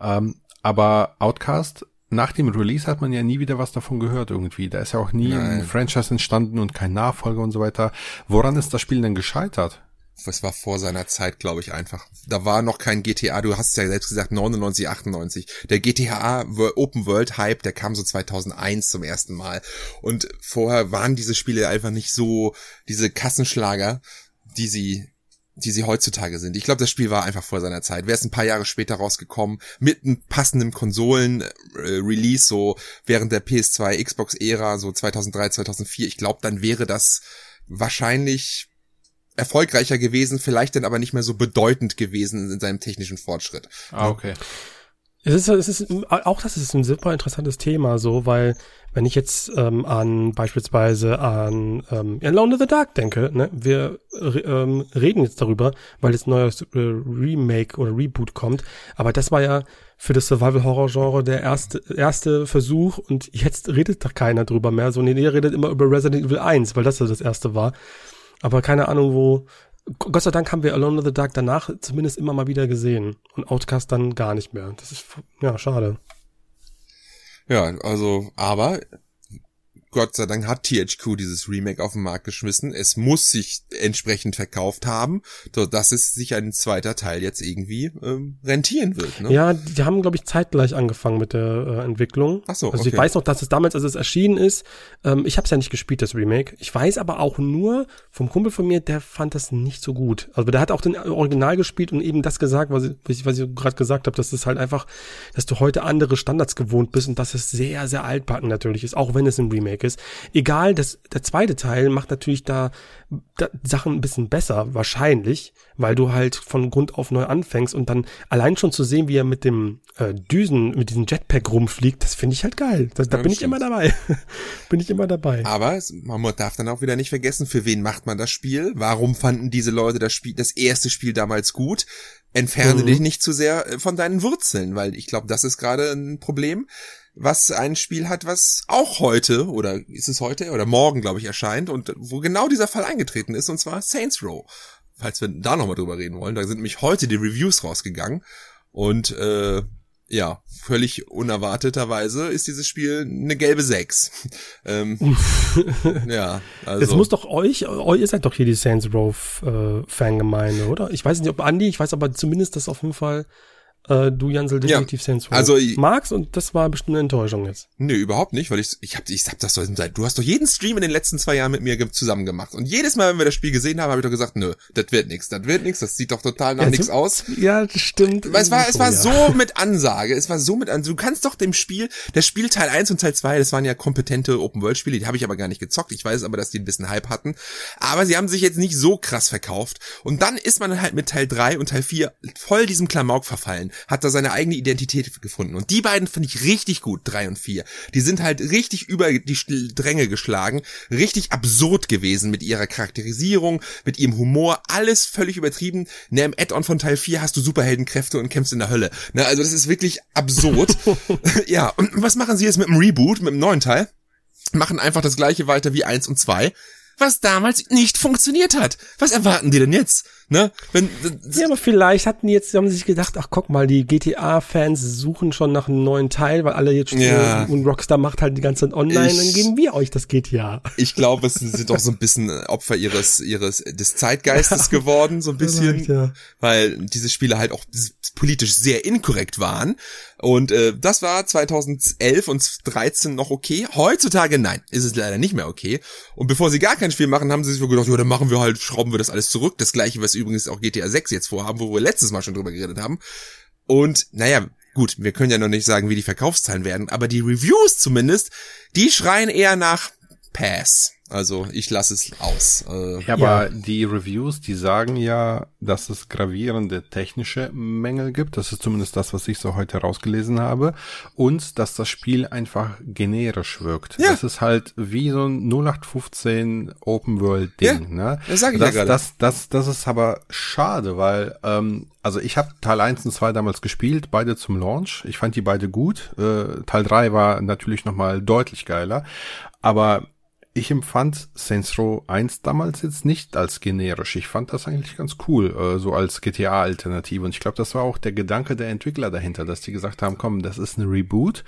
Ähm, aber Outcast, nach dem Release hat man ja nie wieder was davon gehört irgendwie. Da ist ja auch nie Nein. ein Franchise entstanden und kein Nachfolger und so weiter. Woran ist das Spiel denn gescheitert? Das war vor seiner Zeit, glaube ich, einfach. Da war noch kein GTA, du hast es ja selbst gesagt, 99, 98. Der GTA Open World Hype, der kam so 2001 zum ersten Mal. Und vorher waren diese Spiele einfach nicht so, diese Kassenschlager, die sie die sie heutzutage sind. Ich glaube, das Spiel war einfach vor seiner Zeit. Wäre es ein paar Jahre später rausgekommen, mit einem passenden Konsolen-Release, äh, so während der PS2, Xbox-Ära, so 2003, 2004, ich glaube, dann wäre das wahrscheinlich erfolgreicher gewesen, vielleicht dann aber nicht mehr so bedeutend gewesen in seinem technischen Fortschritt. Ah, okay. Es ist, es ist auch das ist ein super interessantes Thema, so, weil wenn ich jetzt ähm, an beispielsweise an ähm, Alone in the Dark denke, ne, wir ähm, reden jetzt darüber, weil jetzt ein neues äh, Remake oder Reboot kommt, aber das war ja für das Survival-Horror-Genre der erste, erste Versuch und jetzt redet da keiner drüber mehr, so, nee, ihr redet immer über Resident Evil 1, weil das ja das erste war. Aber keine Ahnung, wo. Gott sei Dank haben wir Alone in the Dark danach zumindest immer mal wieder gesehen. Und Outcast dann gar nicht mehr. Das ist, ja, schade. Ja, also, aber Gott sei Dank hat THQ dieses Remake auf den Markt geschmissen. Es muss sich entsprechend verkauft haben, so dass es sich ein zweiter Teil jetzt irgendwie ähm, rentieren wird. Ne? Ja, die haben, glaube ich, zeitgleich angefangen mit der äh, Entwicklung. Ach so, Also okay. ich weiß noch, dass es damals, als es erschienen ist, ähm, ich habe es ja nicht gespielt, das Remake. Ich weiß aber auch nur vom Kumpel von mir, der fand das nicht so gut. Also der hat auch den Original gespielt und eben das gesagt, was ich, was ich gerade gesagt habe, dass es halt einfach, dass du heute andere Standards gewohnt bist und dass es sehr, sehr altbacken natürlich ist, auch wenn es ein Remake ist. Egal, das, der zweite Teil macht natürlich da, da Sachen ein bisschen besser, wahrscheinlich, weil du halt von Grund auf neu anfängst und dann allein schon zu sehen, wie er mit dem äh, Düsen, mit diesem Jetpack rumfliegt, das finde ich halt geil. Das, da ja, bin ich immer dabei. bin ich immer dabei. Aber man darf dann auch wieder nicht vergessen, für wen macht man das Spiel? Warum fanden diese Leute das Spiel, das erste Spiel damals gut? Entferne mhm. dich nicht zu sehr äh, von deinen Wurzeln, weil ich glaube, das ist gerade ein Problem was ein Spiel hat, was auch heute, oder ist es heute, oder morgen, glaube ich, erscheint, und wo genau dieser Fall eingetreten ist, und zwar Saints Row. Falls wir da nochmal drüber reden wollen, da sind nämlich heute die Reviews rausgegangen. Und äh, ja, völlig unerwarteterweise ist dieses Spiel eine gelbe 6. ähm, ja, also. Es muss doch euch, ihr seid doch hier die Saints Row äh, Fangemeinde, oder? Ich weiß nicht, ob Andy, ich weiß aber zumindest, dass auf jeden Fall äh, du Jansel definitiv ja, Saints Row also, magst und das war bestimmt eine Enttäuschung jetzt. Nee, überhaupt nicht, weil ich ich hab ich hab das so seit du hast doch jeden Stream in den letzten zwei Jahren mit mir zusammen gemacht und jedes Mal, wenn wir das Spiel gesehen haben, habe ich doch gesagt, nö, das wird nix, das wird nix, das sieht doch total nach ja, nichts aus. Ja, das stimmt. Weil es war es war ja. so mit Ansage, es war so mit Ansage. Du kannst doch dem Spiel, das Spiel Teil 1 und Teil 2, das waren ja kompetente Open World Spiele, die habe ich aber gar nicht gezockt. Ich weiß aber, dass die ein bisschen Hype hatten, aber sie haben sich jetzt nicht so krass verkauft und dann ist man halt mit Teil 3 und Teil 4 voll diesem Klamauk verfallen, hat da seine eigene Identität gefunden. Und die beiden finde ich richtig gut, drei und vier. Die sind halt richtig über die Dränge geschlagen, richtig absurd gewesen mit ihrer Charakterisierung, mit ihrem Humor, alles völlig übertrieben. Ne, im Add-on von Teil 4 hast du Superheldenkräfte und kämpfst in der Hölle. Ne, also das ist wirklich absurd. ja, und was machen sie jetzt mit dem Reboot, mit dem neuen Teil? Machen einfach das gleiche weiter wie eins und zwei was damals nicht funktioniert hat. Was erwarten die denn jetzt? Ne? Wenn, ja, aber vielleicht hatten die jetzt, haben sie sich gedacht, ach guck mal, die GTA-Fans suchen schon nach einem neuen Teil, weil alle jetzt ja. und Rockstar macht halt die ganze Zeit online, ich, dann geben wir euch das GTA. Ich glaube, es sind doch so ein bisschen Opfer ihres, ihres, des Zeitgeistes ja, geworden, so ein bisschen, ja. weil diese Spiele halt auch politisch sehr inkorrekt waren. Und äh, das war 2011 und 13 noch okay. Heutzutage nein, ist es leider nicht mehr okay. Und bevor sie gar kein Spiel machen, haben sie sich wohl gedacht, ja, dann machen wir halt, schrauben wir das alles zurück. Das gleiche, was übrigens auch GTA 6 jetzt vorhaben, wo wir letztes Mal schon drüber geredet haben. Und naja, gut, wir können ja noch nicht sagen, wie die Verkaufszahlen werden, aber die Reviews zumindest, die schreien eher nach Pass. Also ich lasse es aus. Äh, ja, aber ja. die Reviews, die sagen ja, dass es gravierende technische Mängel gibt. Das ist zumindest das, was ich so heute rausgelesen habe. Und dass das Spiel einfach generisch wirkt. Ja. Das ist halt wie so ein 0815 Open World Ding. Ja, ne? Das sage ich das, ja gerade. Das, das, das ist aber schade, weil ähm, also ich habe Teil 1 und 2 damals gespielt, beide zum Launch. Ich fand die beide gut. Äh, Teil 3 war natürlich nochmal deutlich geiler. Aber ich empfand Saints Row 1 damals jetzt nicht als generisch. Ich fand das eigentlich ganz cool, äh, so als GTA-Alternative. Und ich glaube, das war auch der Gedanke der Entwickler dahinter, dass die gesagt haben, komm, das ist eine Reboot.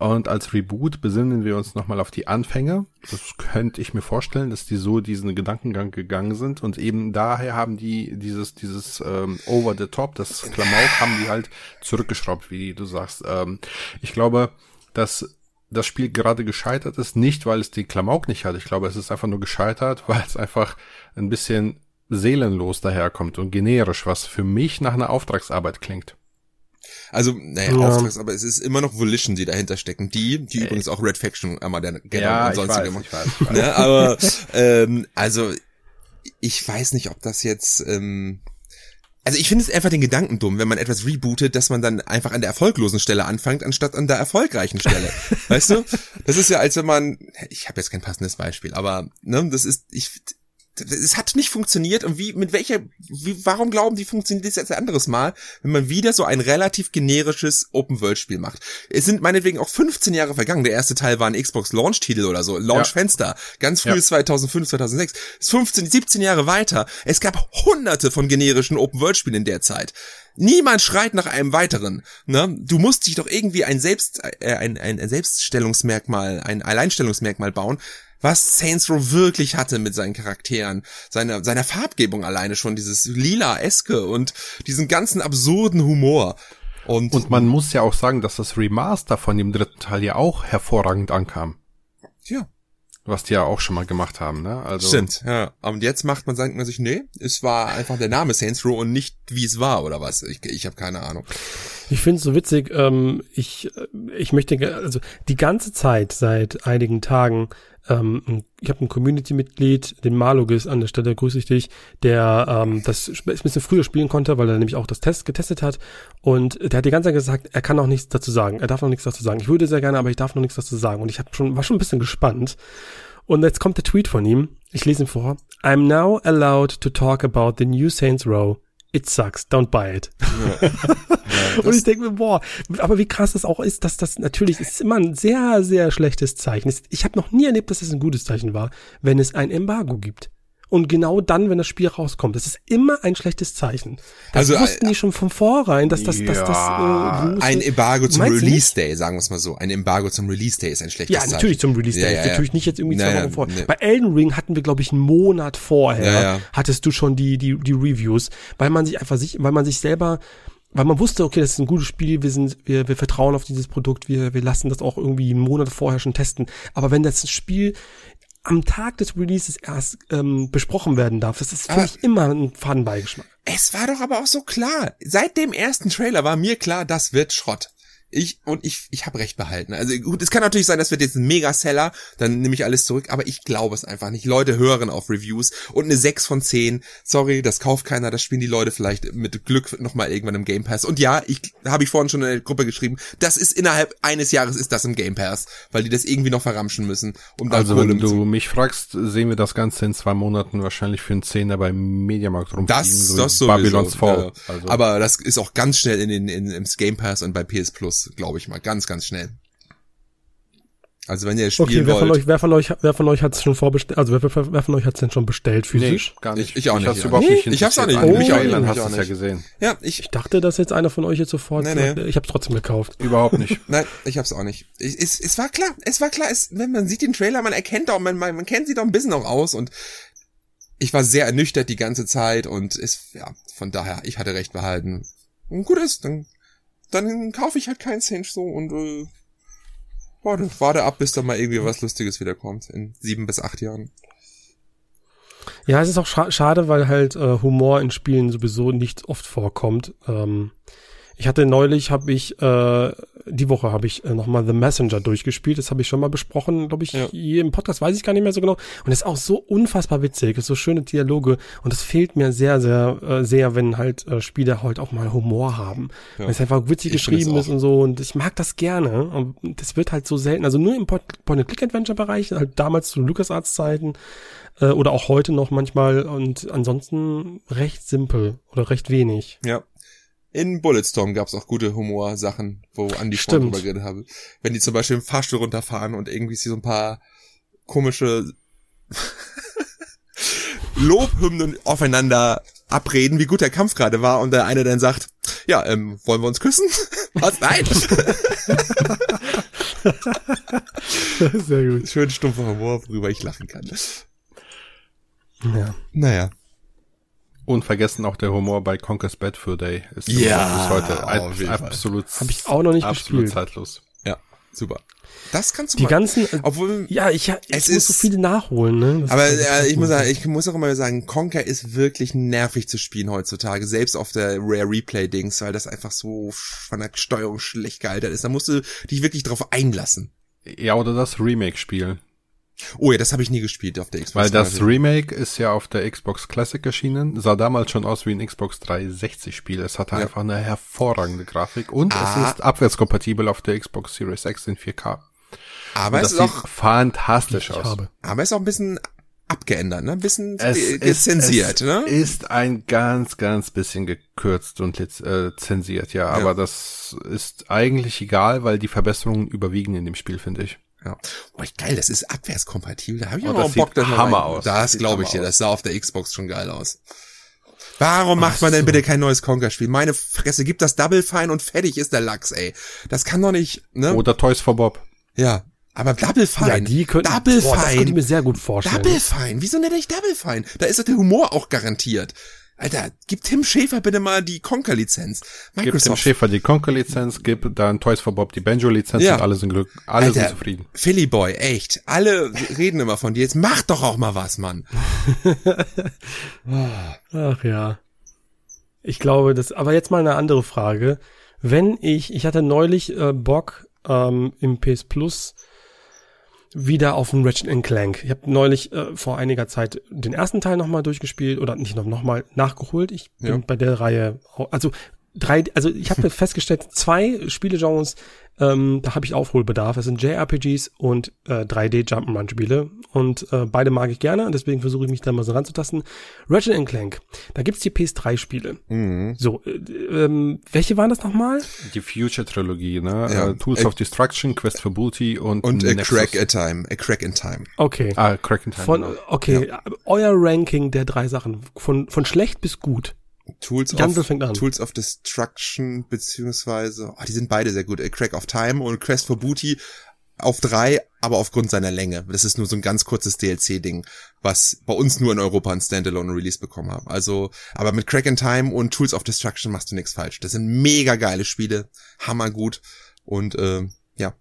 Und als Reboot besinnen wir uns nochmal auf die Anfänge. Das könnte ich mir vorstellen, dass die so diesen Gedankengang gegangen sind. Und eben daher haben die dieses, dieses ähm, Over the Top, das Klamauk, haben die halt zurückgeschraubt, wie du sagst. Ähm, ich glaube, dass das Spiel gerade gescheitert ist, nicht weil es die Klamauk nicht hat. Ich glaube, es ist einfach nur gescheitert, weil es einfach ein bisschen seelenlos daherkommt und generisch, was für mich nach einer Auftragsarbeit klingt. Also, naja, ja. Auftragsarbeit, es ist immer noch Volition, die dahinter stecken. Die, die Ey. übrigens auch Red Faction einmal der genau ja, und sonstige gemacht. Ich weiß, ich weiß. Ne, aber ähm, also ich weiß nicht, ob das jetzt ähm, also ich finde es einfach den Gedanken dumm, wenn man etwas rebootet, dass man dann einfach an der erfolglosen Stelle anfängt, anstatt an der erfolgreichen Stelle. weißt du? Das ist ja, als wenn man, ich habe jetzt kein passendes Beispiel, aber ne, das ist, ich, es hat nicht funktioniert und wie, mit welcher, wie, warum glauben die funktioniert das jetzt ein anderes Mal, wenn man wieder so ein relativ generisches Open-World-Spiel macht? Es sind meinetwegen auch 15 Jahre vergangen. Der erste Teil war ein Xbox-Launch-Titel oder so, Launch-Fenster. Ja. Ganz früh ja. 2005, 2006. Es ist 15, 17 Jahre weiter. Es gab hunderte von generischen Open-World-Spielen in der Zeit. Niemand schreit nach einem weiteren. Ne? Du musst dich doch irgendwie ein Selbst, äh, ein, ein Selbststellungsmerkmal, ein Alleinstellungsmerkmal bauen, was Saints Row wirklich hatte mit seinen Charakteren, seiner, seiner Farbgebung alleine schon, dieses lila-eske und diesen ganzen absurden Humor. Und, und man muss ja auch sagen, dass das Remaster von dem dritten Teil ja auch hervorragend ankam. Ja. Was die ja auch schon mal gemacht haben, ne? Also Stimmt, ja. Und jetzt macht man, sagt man sich, nee, es war einfach der Name Saints Row und nicht wie es war oder was. Ich, ich habe keine Ahnung. Ich finde es so witzig, ähm, ich, ich möchte, also die ganze Zeit seit einigen Tagen ähm, ich habe ein Community-Mitglied, den Malogis an der Stelle grüße ich dich, der ähm, das ein bisschen früher spielen konnte, weil er nämlich auch das Test getestet hat. Und der hat die ganze Zeit gesagt, er kann noch nichts dazu sagen. Er darf noch nichts dazu sagen. Ich würde sehr gerne, aber ich darf noch nichts dazu sagen. Und ich hab schon, war schon ein bisschen gespannt. Und jetzt kommt der Tweet von ihm. Ich lese ihn vor. I'm now allowed to talk about the new Saints Row it sucks, don't buy it. Ja. Ja, und ich denke mir, boah, aber wie krass das auch ist, dass das natürlich ist immer ein sehr, sehr schlechtes Zeichen. Ich habe noch nie erlebt, dass es das ein gutes Zeichen war, wenn es ein Embargo gibt. Und genau dann, wenn das Spiel rauskommt, das ist immer ein schlechtes Zeichen. Das also, wussten die schon von vornherein, dass das, ja, dass das äh, ein Embargo zum Release Day, sagen wir es mal so. Ein Embargo zum Release Day ist ein schlechtes Zeichen. Ja, natürlich zum Release Day. Ja, ja, natürlich nicht jetzt irgendwie zwei Wochen vor. Nee. Bei Elden Ring hatten wir, glaube ich, einen Monat vorher hattest du schon die, die, die Reviews, weil man sich einfach sich, weil man sich selber weil man wusste, okay, das ist ein gutes Spiel, wir sind, wir, wir vertrauen auf dieses Produkt, wir, wir lassen das auch irgendwie einen Monat vorher schon testen. Aber wenn das Spiel am Tag des Releases erst ähm, besprochen werden darf. Das ist für mich immer ein Fadenbeigeschmack. Es war doch aber auch so klar. Seit dem ersten Trailer war mir klar, das wird Schrott. Ich und ich, ich habe recht behalten. Also gut, es kann natürlich sein, das wird jetzt ein Mega-Seller, dann nehme ich alles zurück, aber ich glaube es einfach nicht. Leute hören auf Reviews und eine 6 von 10, sorry, das kauft keiner, das spielen die Leute vielleicht mit Glück nochmal irgendwann im Game Pass. Und ja, ich habe ich vorhin schon in der Gruppe geschrieben, das ist innerhalb eines Jahres ist das im Game Pass, weil die das irgendwie noch verramschen müssen. Um also wenn du mich fragst, sehen wir das Ganze in zwei Monaten wahrscheinlich für einen Zehner beim Mediamarkt rumfliegen. Das, so das sowieso. Babylon's Fall. Ja. Also. Aber das ist auch ganz schnell in den in, ins Game Pass und bei PS Plus glaube ich mal, ganz, ganz schnell. Also wenn ihr spielen okay, wer wollt. Von euch, wer von euch, wer von euch hat es schon vorbestellt? Also wer, wer, wer von euch hat es denn schon bestellt physisch? Nee, gar nicht. Ich, ich auch nicht. Ich, nicht ich hab's auch nicht. Oh, mich Michael, hast du es ja gesehen. Ja, ich, ich dachte, dass jetzt einer von euch jetzt sofort. Nee, nee. Ich hab's trotzdem gekauft. Überhaupt nicht. Nein, ich hab's auch nicht. Ich, es, es war klar. Es war klar. Es, wenn man sieht den Trailer, man erkennt auch, man, man, man kennt sie doch ein bisschen auch aus und ich war sehr ernüchtert die ganze Zeit und es, ja, von daher, ich hatte recht behalten. Und gut ist, dann dann kaufe ich halt keinen Cinch so und äh, warte, warte ab, bis da mal irgendwie was Lustiges wiederkommt in sieben bis acht Jahren. Ja, es ist auch scha schade, weil halt äh, Humor in Spielen sowieso nicht oft vorkommt. Ähm, Ich hatte neulich, habe ich, äh, die Woche habe ich äh, nochmal The Messenger durchgespielt. Das habe ich schon mal besprochen, glaube ich, ja. hier im Podcast, weiß ich gar nicht mehr so genau. Und es ist auch so unfassbar witzig, es so schöne Dialoge. Und das fehlt mir sehr, sehr, äh, sehr, wenn halt äh, Spiele halt auch mal Humor haben. Ja. Wenn es einfach witzig ich geschrieben ist und so. Und ich mag das gerne. Und das wird halt so selten. Also nur im Point-and-Click-Adventure-Bereich, halt damals zu LucasArts-Zeiten äh, oder auch heute noch manchmal. Und ansonsten recht simpel oder recht wenig. Ja, in Bulletstorm gab es auch gute Humorsachen, wo Andi vorhin drüber geredet habe. Wenn die zum Beispiel im Fahrstuhl runterfahren und irgendwie so ein paar komische Lobhymnen aufeinander abreden, wie gut der Kampf gerade war und der eine dann sagt, ja, ähm, wollen wir uns küssen? Was? Nein! Sehr gut. Schön stumpfer Humor, worüber ich lachen kann. Ja. Naja. Unvergessen auch der Humor bei Conker's Bad Fur Day. Ist ja, bis heute ein, absolut, habe ich auch noch nicht absolut gespielt. zeitlos. Ja, super. Das kannst du die mal. ganzen, äh, obwohl ja, ich, ich es muss ist, so viele nachholen. Ne? Das aber ja, ich muss sagen, ich muss auch immer sagen, Conker ist wirklich nervig zu spielen heutzutage, selbst auf der Rare Replay Dings, weil das einfach so von der Steuerung schlecht gealtert ist. Da musst du dich wirklich drauf einlassen. Ja, oder das Remake spielen. Oh ja, das habe ich nie gespielt auf der Xbox. Weil das Remake ist ja auf der Xbox Classic erschienen, sah damals schon aus wie ein Xbox 360 Spiel. Es hatte ja. einfach eine hervorragende Grafik und ah. es ist abwärtskompatibel auf der Xbox Series X in 4K. Aber es ist auch fantastisch aus. Habe. Aber es ist auch ein bisschen abgeändert, ne? Ein bisschen es zensiert, ne? Ist ein ganz, ganz bisschen gekürzt und äh, zensiert, ja. Aber ja. das ist eigentlich egal, weil die Verbesserungen überwiegen in dem Spiel, finde ich. Ja. Boah, geil, das ist abwärtskompatibel. Da habe ich oh, aber Bock, das Hammer aus. Das glaube ich dir, das sah auf der Xbox schon geil aus. Warum macht man denn bitte kein neues Conker-Spiel? Meine Fresse, gibt das Double Fine und fertig ist der Lachs, ey. Das kann doch nicht, ne? Oder Toys for Bob. Ja. Aber Double Fine. Ja, die könnten, Double boah, Fine. Das könnte ich mir sehr gut vorstellen. Double Fine. Wieso nenne ich Double Fine? Da ist doch der Humor auch garantiert. Alter, gib Tim Schäfer bitte mal die Conker-Lizenz. Gib Tim Schäfer die Conker-Lizenz, gib dann Toys for Bob die Banjo-Lizenz ja. und alle sind glück, alle Alter, sind zufrieden. Philly Boy, echt. Alle reden immer von dir. Jetzt mach doch auch mal was, Mann. Ach ja. Ich glaube, das, aber jetzt mal eine andere Frage. Wenn ich, ich hatte neulich äh, Bock ähm, im PS Plus wieder auf ein Ratchet Clank. Ich habe neulich äh, vor einiger Zeit den ersten Teil nochmal durchgespielt oder nicht noch nochmal nachgeholt. Ich bin ja. bei der Reihe, also drei, also ich habe festgestellt, zwei Spielegenres ähm, da habe ich Aufholbedarf. Es sind JRPGs und äh, 3D Jump'n'Run-Spiele. Und äh, beide mag ich gerne, deswegen versuche ich mich da mal so ranzutasten. Ratchet Clank, da gibt's die PS3-Spiele. Mhm. So, äh, ähm, welche waren das nochmal? Die Future-Trilogie, ne? Ja. Uh, Tools a of Destruction, Quest for Booty und Und A Crack a Time. A Crack in Time. Okay. Ah, Crack in Time. Von, genau. okay, ja. euer Ranking der drei Sachen. Von, von schlecht bis gut. Tools of, fängt an. Tools of Destruction, beziehungsweise, oh, die sind beide sehr gut. A Crack of Time und Quest for Booty auf drei, aber aufgrund seiner Länge. Das ist nur so ein ganz kurzes DLC-Ding, was bei uns nur in Europa ein Standalone-Release bekommen haben. Also, aber mit Crack in Time und Tools of Destruction machst du nichts falsch. Das sind mega geile Spiele, hammergut und äh, ja.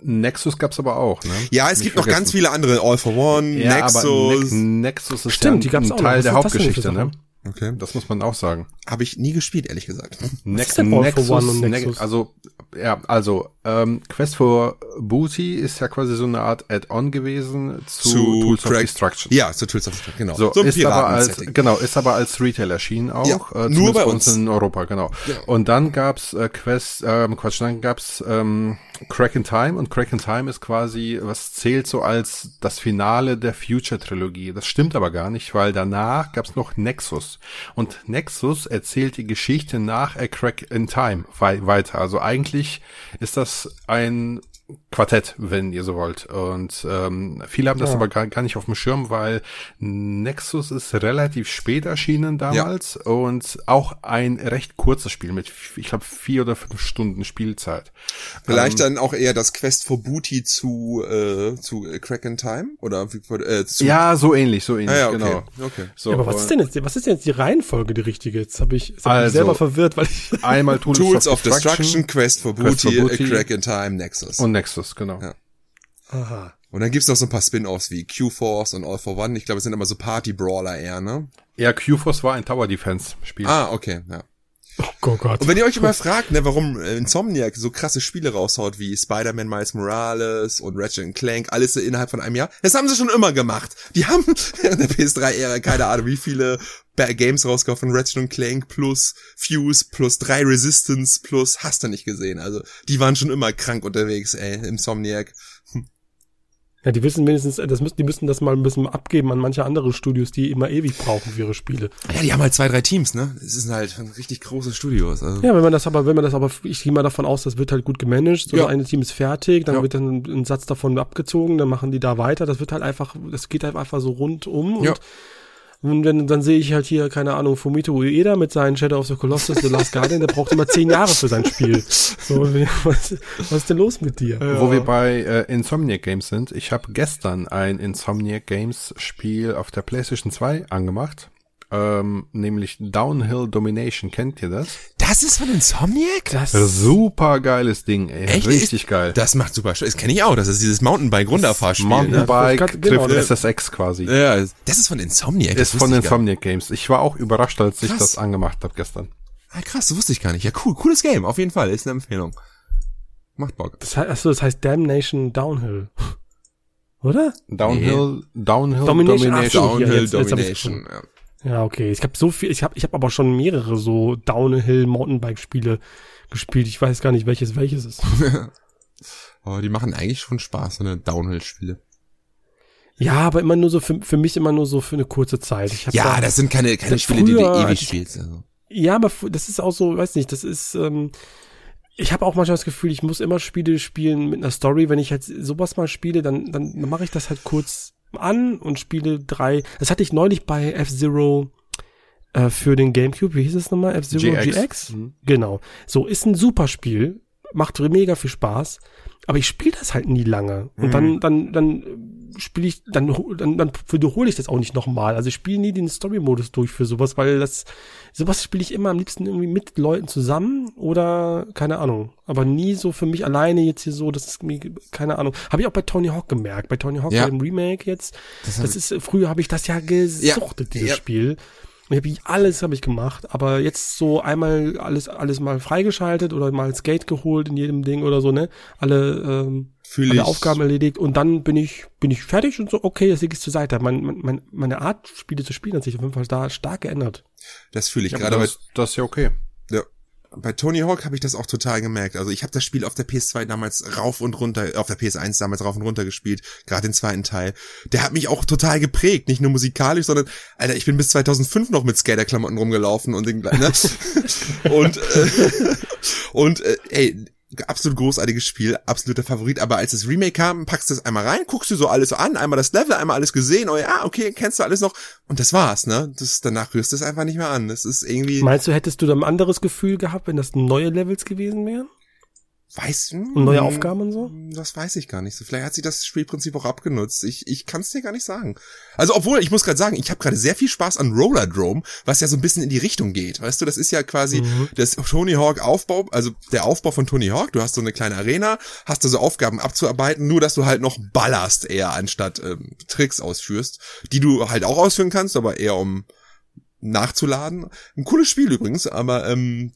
Nexus gab's aber auch, ne? Ja, es Nicht gibt vergessen. noch ganz viele andere. All for One, ja, Nexus. Ne Nexus ist Stimmt, ja ein, ein Teil der Hauptgeschichte, ne? Okay. Das muss man auch sagen. Habe ich nie gespielt, ehrlich gesagt. Next, Nexus, Nexus? Also, ja, also, ähm, Quest for Booty ist ja quasi so eine Art Add-on gewesen zu, zu Tools Crack. of Destruction. Ja, zu Tools of Destruction, genau. So, so ist aber als, genau, ist aber als Retail erschienen auch. Ja, äh, nur bei uns. in Europa, genau. Ja. Und dann gab's äh, Quest, ähm, Quatsch, dann gab's ähm, Crack in Time und Crack in Time ist quasi, was zählt so als das Finale der Future-Trilogie. Das stimmt aber gar nicht, weil danach gab's noch Nexus. Und Nexus erzählt die Geschichte nach A Crack in Time weiter. Also eigentlich ist das ein Quartett, wenn ihr so wollt. Und ähm, viele haben das ja. aber gar, gar nicht auf dem Schirm, weil Nexus ist relativ spät erschienen damals ja. und auch ein recht kurzes Spiel mit, ich glaube, vier oder fünf Stunden Spielzeit. Vielleicht ähm, dann auch eher das Quest for Booty zu äh, zu Crack in Time oder äh, zu ja so ähnlich, so ähnlich, ah, ja, okay. genau. Okay. So, ja, aber was ist denn jetzt, was ist denn jetzt die Reihenfolge die richtige? Jetzt habe ich, jetzt hab also, ich selber verwirrt, weil ich einmal Tools, Tools of, Destruction, Destruction, Quest for Booty, Quest for Booty Crack in Time, Nexus. Und Nexus, genau. Ja. Aha. Und dann gibt's noch so ein paar Spin-offs wie Q-Force und All for One. Ich glaube, es sind immer so Party-Brawler eher, ne? Ja, Q-Force war ein Tower-Defense-Spiel. Ah, okay, ja. Oh Gott. Und wenn ihr euch immer fragt, ne, warum äh, Insomniac so krasse Spiele raushaut wie Spider-Man Miles Morales und Ratchet Clank, alles innerhalb von einem Jahr, das haben sie schon immer gemacht. Die haben in der PS3-Ära keine Ahnung, wie viele Games rausgehauen von Ratchet Clank plus Fuse plus drei Resistance plus hast du nicht gesehen. Also die waren schon immer krank unterwegs, ey, Insomniac. Ja, die wissen wenigstens, das müssen, die müssen das mal ein bisschen abgeben an manche andere Studios, die immer ewig brauchen für ihre Spiele. Ja, die haben halt zwei, drei Teams, ne? Es sind halt richtig große Studios. Also. Ja, wenn man das aber, wenn man das aber, ich gehe mal davon aus, das wird halt gut gemanagt. So ja. eine Team ist fertig, dann ja. wird dann ein Satz davon abgezogen, dann machen die da weiter. Das wird halt einfach, das geht halt einfach so rundum und ja. Und dann, dann sehe ich halt hier, keine Ahnung, Fumito Ueda mit seinen Shadow of the Colossus, The Last Guardian, der braucht immer zehn Jahre für sein Spiel. So, was, was ist denn los mit dir? Ja. Wo wir bei äh, Insomniac Games sind, ich habe gestern ein Insomniac Games Spiel auf der PlayStation 2 angemacht ähm, nämlich Downhill Domination. Kennt ihr das? Das ist von Insomniac? Das super geiles Ding, ey. Echt? Richtig geil. Das macht super Spaß. Das kenne ich auch. Das ist dieses. Ne? Mountainbike ne? trifft genau, SSX quasi. Ja, das ist von Insomniac. Das ist von Insomniac Games. Ich war auch überrascht, als krass. ich das angemacht habe gestern. Ah, krass, das wusste ich gar nicht. Ja, cool. Cooles Game. Auf jeden Fall. Ist eine Empfehlung. Macht Bock. Das heißt, achso, das heißt Damnation Downhill. Oder? Downhill, nee. Downhill Domination. Domination. Downhill jetzt, Domination. Jetzt ja. Ja, okay. Ich habe so viel, ich habe ich hab aber schon mehrere so Downhill Mountainbike Spiele gespielt. Ich weiß gar nicht, welches welches ist. aber die machen eigentlich schon Spaß, so eine Downhill Spiele. Ja, aber immer nur so für, für mich immer nur so für eine kurze Zeit. Ja, da, das sind keine keine Spiele, die du ewig spielst. Also. Ja, aber das ist auch so, weiß nicht, das ist ähm, ich habe auch manchmal das Gefühl, ich muss immer Spiele spielen mit einer Story. Wenn ich halt sowas mal spiele, dann, dann mache ich das halt kurz an und spiele drei. Das hatte ich neulich bei F-Zero äh, für den GameCube. Wie hieß es nochmal? F-Zero GX? GX? Mhm. Genau. So, ist ein super Spiel. Macht mega viel Spaß. Aber ich spiele das halt nie lange. Und mhm. dann, dann, dann spiele ich, dann, dann, dann wiederhole ich das auch nicht nochmal. Also ich spiele nie den Story-Modus durch für sowas, weil das, sowas spiele ich immer am liebsten irgendwie mit Leuten zusammen oder keine Ahnung. Aber nie so für mich alleine jetzt hier so, das ist mir, keine Ahnung. Habe ich auch bei Tony Hawk gemerkt. Bei Tony Hawk ja. im Remake jetzt. Das, das ist, früher habe ich das ja gesuchtet, ja. dieses ja. Spiel. Ich habe alles habe ich gemacht, aber jetzt so einmal alles alles mal freigeschaltet oder mal Skate geholt in jedem Ding oder so, ne? Alle ähm, Fühl alle Aufgaben erledigt und dann bin ich bin ich fertig und so okay, das ich zur Seite. Mein, mein, meine Art Spiele zu spielen hat sich auf jeden Fall da stark geändert. Das fühle ich ja, gerade. Das, das ist ja okay. Ja, bei Tony Hawk habe ich das auch total gemerkt. Also ich habe das Spiel auf der PS2 damals rauf und runter, auf der PS1 damals rauf und runter gespielt, gerade den zweiten Teil. Der hat mich auch total geprägt, nicht nur musikalisch, sondern Alter, ich bin bis 2005 noch mit Skaterklamotten rumgelaufen und den, ne? und äh, und äh, ey, absolut großartiges Spiel, absoluter Favorit, aber als das Remake kam, packst du das einmal rein, guckst du so alles so an, einmal das Level, einmal alles gesehen, oh ja, okay, kennst du alles noch und das war's, ne? Das, danach rührst du es einfach nicht mehr an. Das ist irgendwie. Meinst du, hättest du da ein anderes Gefühl gehabt, wenn das neue Levels gewesen wären? Weiß, und neue hm, Aufgaben und so? Das weiß ich gar nicht. So, vielleicht hat sie das Spielprinzip auch abgenutzt. Ich, ich kann es dir gar nicht sagen. Also, obwohl, ich muss gerade sagen, ich habe gerade sehr viel Spaß an Rollerdrome, was ja so ein bisschen in die Richtung geht. Weißt du, das ist ja quasi mhm. das Tony Hawk Aufbau, also der Aufbau von Tony Hawk. Du hast so eine kleine Arena, hast da so Aufgaben abzuarbeiten, nur dass du halt noch ballerst eher, anstatt ähm, Tricks ausführst, die du halt auch ausführen kannst, aber eher um nachzuladen. Ein cooles Spiel übrigens, aber ähm,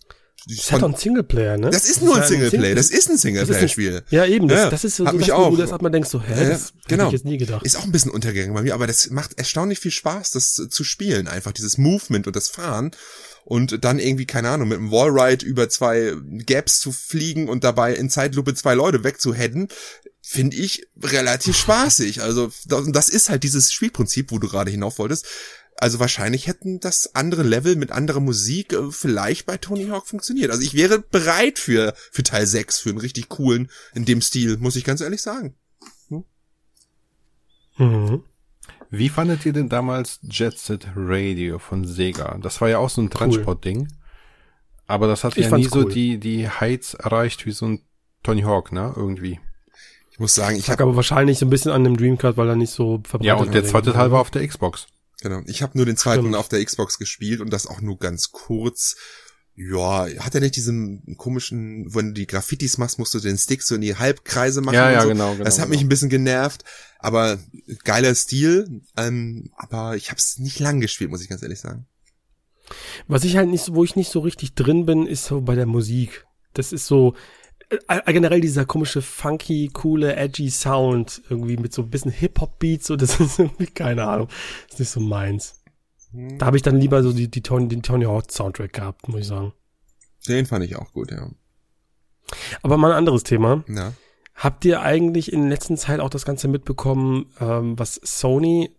das hat doch ein Singleplayer, ne? Das ist nur ein Singleplayer, das ist ein Singleplayer-Spiel. Ja, eben, das, ja, das ist so, hat mich auch. du das man denkst so, hä, ja, das genau. hätte ich jetzt nie gedacht. Ist auch ein bisschen untergegangen bei mir, aber das macht erstaunlich viel Spaß, das zu spielen, einfach dieses Movement und das Fahren und dann irgendwie, keine Ahnung, mit einem Wallride über zwei Gaps zu fliegen und dabei in Zeitlupe zwei Leute wegzuheaden, finde ich relativ spaßig. Also das ist halt dieses Spielprinzip, wo du gerade hinauf wolltest. Also wahrscheinlich hätten das andere Level mit anderer Musik äh, vielleicht bei Tony Hawk funktioniert. Also ich wäre bereit für, für Teil 6, für einen richtig coolen in dem Stil, muss ich ganz ehrlich sagen. Hm? Mhm. Wie fandet ihr denn damals Jet Set Radio von Sega? Das war ja auch so ein Transport-Ding. Cool. Aber das hat ich ja nie cool. so die, die Heights erreicht wie so ein Tony Hawk, ne? Irgendwie. Ich muss sagen, ich habe aber wahrscheinlich so ein bisschen an dem Dreamcast, weil er nicht so verbreitet Ja, und der zweite Teil war auf der Xbox. Genau. Ich habe nur den zweiten Stimmt. auf der Xbox gespielt und das auch nur ganz kurz. Ja, hat er nicht diesen komischen, wenn du die Graffitis machst, musst du den Stick so in die Halbkreise machen. Ja, ja, so. genau, genau. Das hat genau. mich ein bisschen genervt, aber geiler Stil. Ähm, aber ich habe es nicht lang gespielt, muss ich ganz ehrlich sagen. Was ich halt nicht, so, wo ich nicht so richtig drin bin, ist so bei der Musik. Das ist so, generell dieser komische, funky, coole, edgy Sound, irgendwie mit so ein bisschen Hip-Hop-Beats, so, das ist irgendwie, keine Ahnung, ist nicht so meins. Da habe ich dann lieber so die, die Tony, den Tony Hawk Soundtrack gehabt, muss ich sagen. Den fand ich auch gut, ja. Aber mal ein anderes Thema. Ja. Habt ihr eigentlich in der letzten Zeit auch das Ganze mitbekommen, ähm, was Sony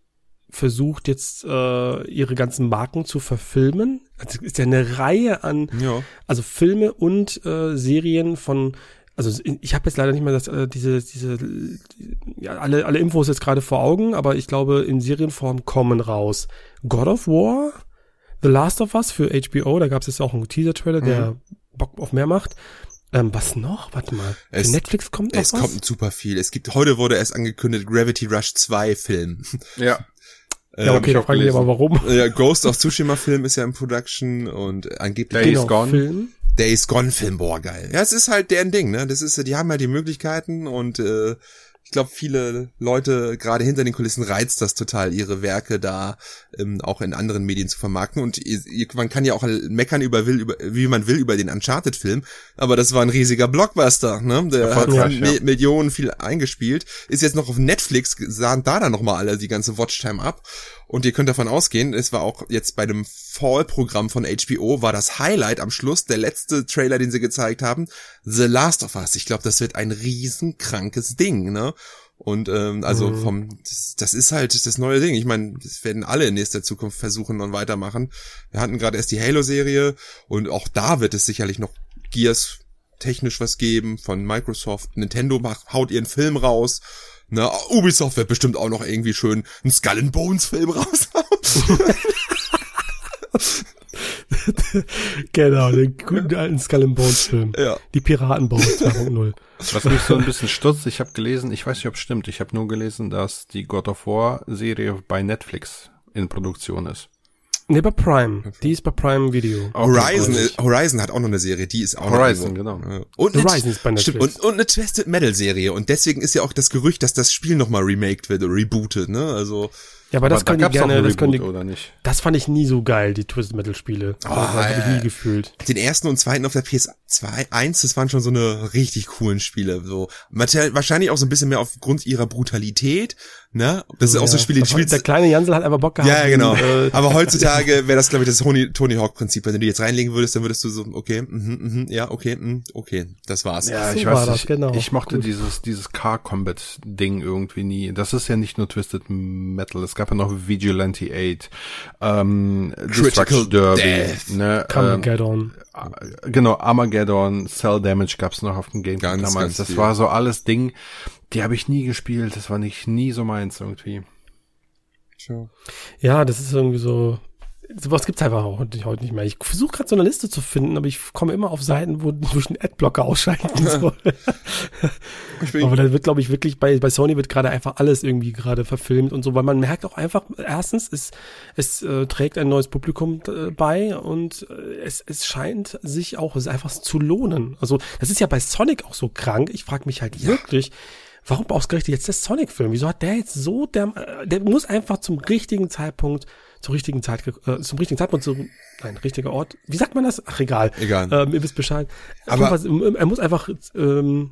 versucht jetzt äh, ihre ganzen Marken zu verfilmen? Also ist ja eine Reihe an, Ja. also Filme und äh, Serien von also ich habe jetzt leider nicht mehr das, äh, diese, diese, ja, alle, alle Infos jetzt gerade vor Augen, aber ich glaube, in Serienform kommen raus. God of War, The Last of Us für HBO, da gab es jetzt auch einen Teaser-Trailer, der Bock auf mehr macht. Ähm, was noch? Warte mal. Es- Netflix kommt noch Es was? kommt super viel. Es gibt, heute wurde erst angekündigt, Gravity Rush 2 Film. Ja. ja, okay, ich da wir gelesen. aber warum. Äh, Ghost of Tsushima Film ist ja in Production und angeblich Days Gone. Film. Days Gone Film, boah, geil. Ja, es ist halt deren Ding, ne? Das ist, die haben halt die Möglichkeiten und äh, ich glaube, viele Leute, gerade hinter den Kulissen, reizt das total, ihre Werke da ähm, auch in anderen Medien zu vermarkten. Und ihr, man kann ja auch meckern über, will, über wie man will über den Uncharted-Film, aber das war ein riesiger Blockbuster, ne? Der hat Mi ja. Millionen viel eingespielt. Ist jetzt noch auf Netflix, sahen da dann nochmal alle die ganze Watchtime ab. Und ihr könnt davon ausgehen, es war auch jetzt bei dem Fall-Programm von HBO, war das Highlight am Schluss, der letzte Trailer, den sie gezeigt haben, The Last of Us. Ich glaube, das wird ein riesenkrankes Ding, ne? Und ähm, also Mhm. vom, das, das ist halt das neue Ding. Ich meine, das werden alle in nächster Zukunft versuchen und weitermachen. Wir hatten gerade erst die Halo-Serie und auch da wird es sicherlich noch Gears technisch was geben von Microsoft. Nintendo macht, haut ihren Film raus. Ne, Ubisoft wird bestimmt auch noch irgendwie schön einen Skull and Bones Film raushauen. Genau, den guten alten Skull and Bones Film. ja. Die Piratenbones 2.0. Was mich so ein bisschen stutzt, ich habe gelesen, ich weiß nicht, ob es stimmt, ich habe nur gelesen, dass die God of War Serie bei Netflix in Produktion ist. Nee, bei Prime. Die ist bei Prime Video. Horizon, ist- Horizon hat auch noch eine Serie, die ist auch Horizon, noch genau. Ja. Und eine, Horizon ist bei stimmt, Netflix. und, und eine Twisted Metal Serie und deswegen ist ja auch das Gerücht, dass das Spiel nochmal remaked wird oder rebootet, ne? Also Ja, aber, das da können die gab's doch gerne, ein das können die, Reboot, oder nicht? das fand ich nie so geil, die Twisted Metal Spiele. das habe ich ja. nie gefühlt. den ersten und zweiten auf der PS2 1, das waren schon so eine richtig coolen Spiele, so wahrscheinlich auch so ein bisschen mehr aufgrund ihrer Brutalität, ne? Das ist auch so Ja. Spiele, die spielst Der kleine Jansel hat einfach Bock gehabt. Ja, ja, genau. Äh, Aber heutzutage wäre das, glaube ich, das Tony, Tony Hawk Prinzip. Wenn du die jetzt reinlegen würdest, dann würdest du so, okay, mhm, mhm, ja, okay, mhm, okay, das war's. Ja, So ich war weiß das, nicht. genau. Ich mochte Gut. dieses, dieses Car-Combat-Ding irgendwie nie. Das ist ja nicht nur Twisted Metal. Es gab ja noch Vigilante 8, ähm, Destruction Derby, Death. ne, ähm, Carmageddon. äh, genau, Armageddon, Cell Damage gab's noch auf dem Gamecube Ganz, damals. ganz das viel. war so alles Ding, die habe ich nie gespielt. Das war nicht nie so meins irgendwie. Sure. Ja, das ist irgendwie so. Sowas gibt's einfach heute, heute nicht mehr. Ich versuche gerade so eine Liste zu finden, aber ich komme immer auf Seiten, wo, ich einen Adblocker ausschalten soll. Aber da wird, glaube ich, wirklich bei, bei Sony wird gerade einfach alles irgendwie gerade verfilmt und so, weil man merkt auch einfach, erstens, es, es äh, trägt ein neues Publikum äh, bei und äh, es, es scheint sich auch es einfach zu lohnen. Also das ist ja bei Sonic auch so krank. Ich frage mich halt wirklich, warum ausgerechnet jetzt der Sonic-Film? Wieso hat der jetzt so, der, äh, der muss einfach zum richtigen Zeitpunkt, zur richtigen Zeit, äh, zum richtigen Zeitpunkt, zu, nein, richtiger Ort. Wie sagt man das? Ach, egal. Egal. Ähm, ihr wisst Bescheid. Aber- Aber er muss einfach, ähm,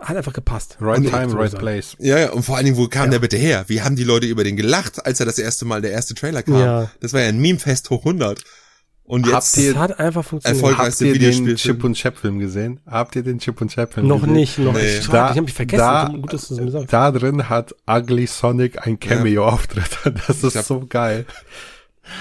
hat einfach gepasst. Right Und time, right place. ja, ja, und vor allen Dingen, wo kam der bitte her? Wie haben die Leute über den gelacht, als er das erste Mal, der erste Trailer kam? Ja. Das war ja ein Meme-Fest hoch 100. Und Habt jetzt, ihr- Das hat einfach funktioniert. Erfolg- Habt Erfolgreichste ihr den. Chip und Chap Film gesehen? Habt ihr den Chip und Chap Film noch gesehen? nicht, noch Nee. nicht. Da- ich habe mich vergessen. da- Gut, dass du es mir sagst. Da drin hat Ugly Sonic ein Cameo-Auftritt. Das ist glaub- so geil.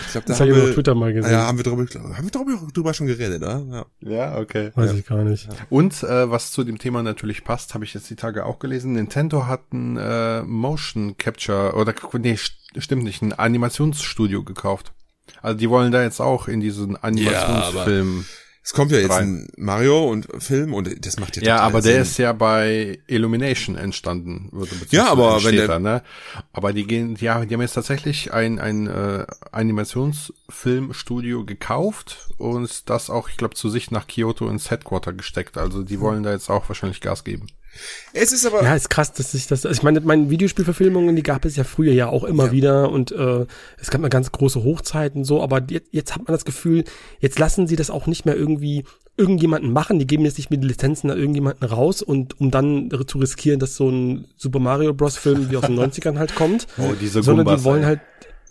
ich glaube, da Das haben habe ich auf wir, Twitter mal gesehen. ja, haben wir drüber, haben wir drüber, drüber schon geredet, oder? Ja. Ja, okay. Weiß ich gar nicht. Und äh, was zu dem Thema natürlich passt, habe ich jetzt die Tage auch gelesen. Nintendo hat ein äh, Motion Capture oder nee, st stimmt nicht, ein Animationsstudio gekauft. Also die wollen da jetzt auch in diesen Animationsfilm. Es kommt ja jetzt Rein. ein Mario und Film und das macht ja Ja, aber der Sinn. ist ja bei Illumination entstanden. Ja, aber wenn der- da, ne? Aber die gehen, ja, die haben jetzt tatsächlich ein, ein äh, Animationsfilmstudio gekauft und das auch, ich glaube, zu sich nach Kyoto ins Headquarter gesteckt. Also die wollen da jetzt auch wahrscheinlich Gas geben. Es ist aber. Ja, ist krass, dass sich das. Also ich meine, meine Videospielverfilmungen, die gab es ja früher ja auch immer ja. wieder und äh, es gab mal ganz große Hochzeiten so, aber jetzt, jetzt hat man das Gefühl, jetzt lassen sie das auch nicht mehr irgendwie irgendjemanden machen, die geben jetzt nicht mit Lizenzen an irgendjemanden raus und um dann zu riskieren, dass so ein Super Mario Bros. Film wie aus den 90ern halt kommt. Oh, diese sondern Gumbas, die wollen ey. halt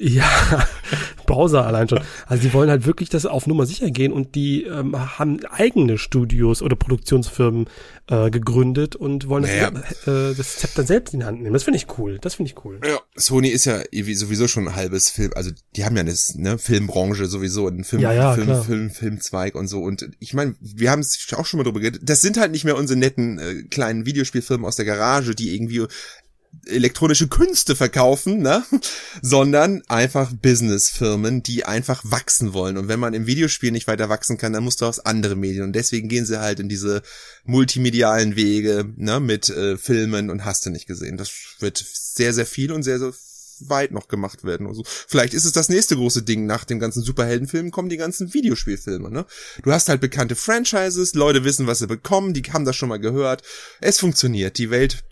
ja, Browser allein schon. Also die wollen halt wirklich das auf Nummer sicher gehen und die ähm, haben eigene Studios oder Produktionsfirmen äh, gegründet und wollen naja. das, äh, das Zepter selbst in die Hand nehmen. Das finde ich cool. Das finde ich cool. Ja, Sony ist ja sowieso schon ein halbes Film, also die haben ja eine ne, Filmbranche sowieso, einen Film, ja, ja, Film, klar. Film, Filmzweig und so. Und ich meine, wir haben es auch schon mal drüber geredet. Das sind halt nicht mehr unsere netten äh, kleinen Videospielfilme aus der Garage, die irgendwie elektronische Künste verkaufen, ne? sondern einfach Businessfirmen, die einfach wachsen wollen. Und wenn man im Videospiel nicht weiter wachsen kann, dann musst du aufs andere Medien. Und deswegen gehen sie halt in diese multimedialen Wege, ne, mit äh, Filmen und hast du nicht gesehen. Das wird sehr, sehr viel und sehr, sehr weit noch gemacht werden. Also vielleicht ist es das nächste große Ding. Nach dem ganzen Superheldenfilm kommen die ganzen Videospielfilme. Ne? Du hast halt bekannte Franchises, Leute wissen, was sie bekommen, die haben das schon mal gehört. Es funktioniert. Die Welt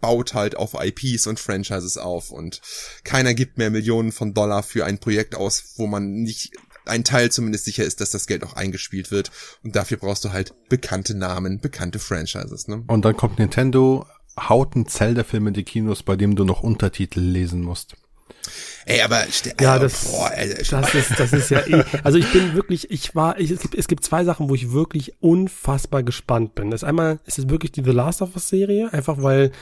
baut halt auf IPs und Franchises auf und keiner gibt mehr Millionen von Dollar für ein Projekt aus, wo man nicht ein Teil zumindest sicher ist, dass das Geld auch eingespielt wird. Und dafür brauchst du halt bekannte Namen, bekannte Franchises. Ne? Und dann kommt Nintendo, haut ein Zelda-Film in die Kinos, bei dem du noch Untertitel lesen musst. Ey, aber ja, das, boah, das ist das ist ja eh, also ich bin wirklich, ich war, ich, es gibt es gibt zwei Sachen, wo ich wirklich unfassbar gespannt bin. Das einmal ist es wirklich die The Last of Us Serie, einfach weil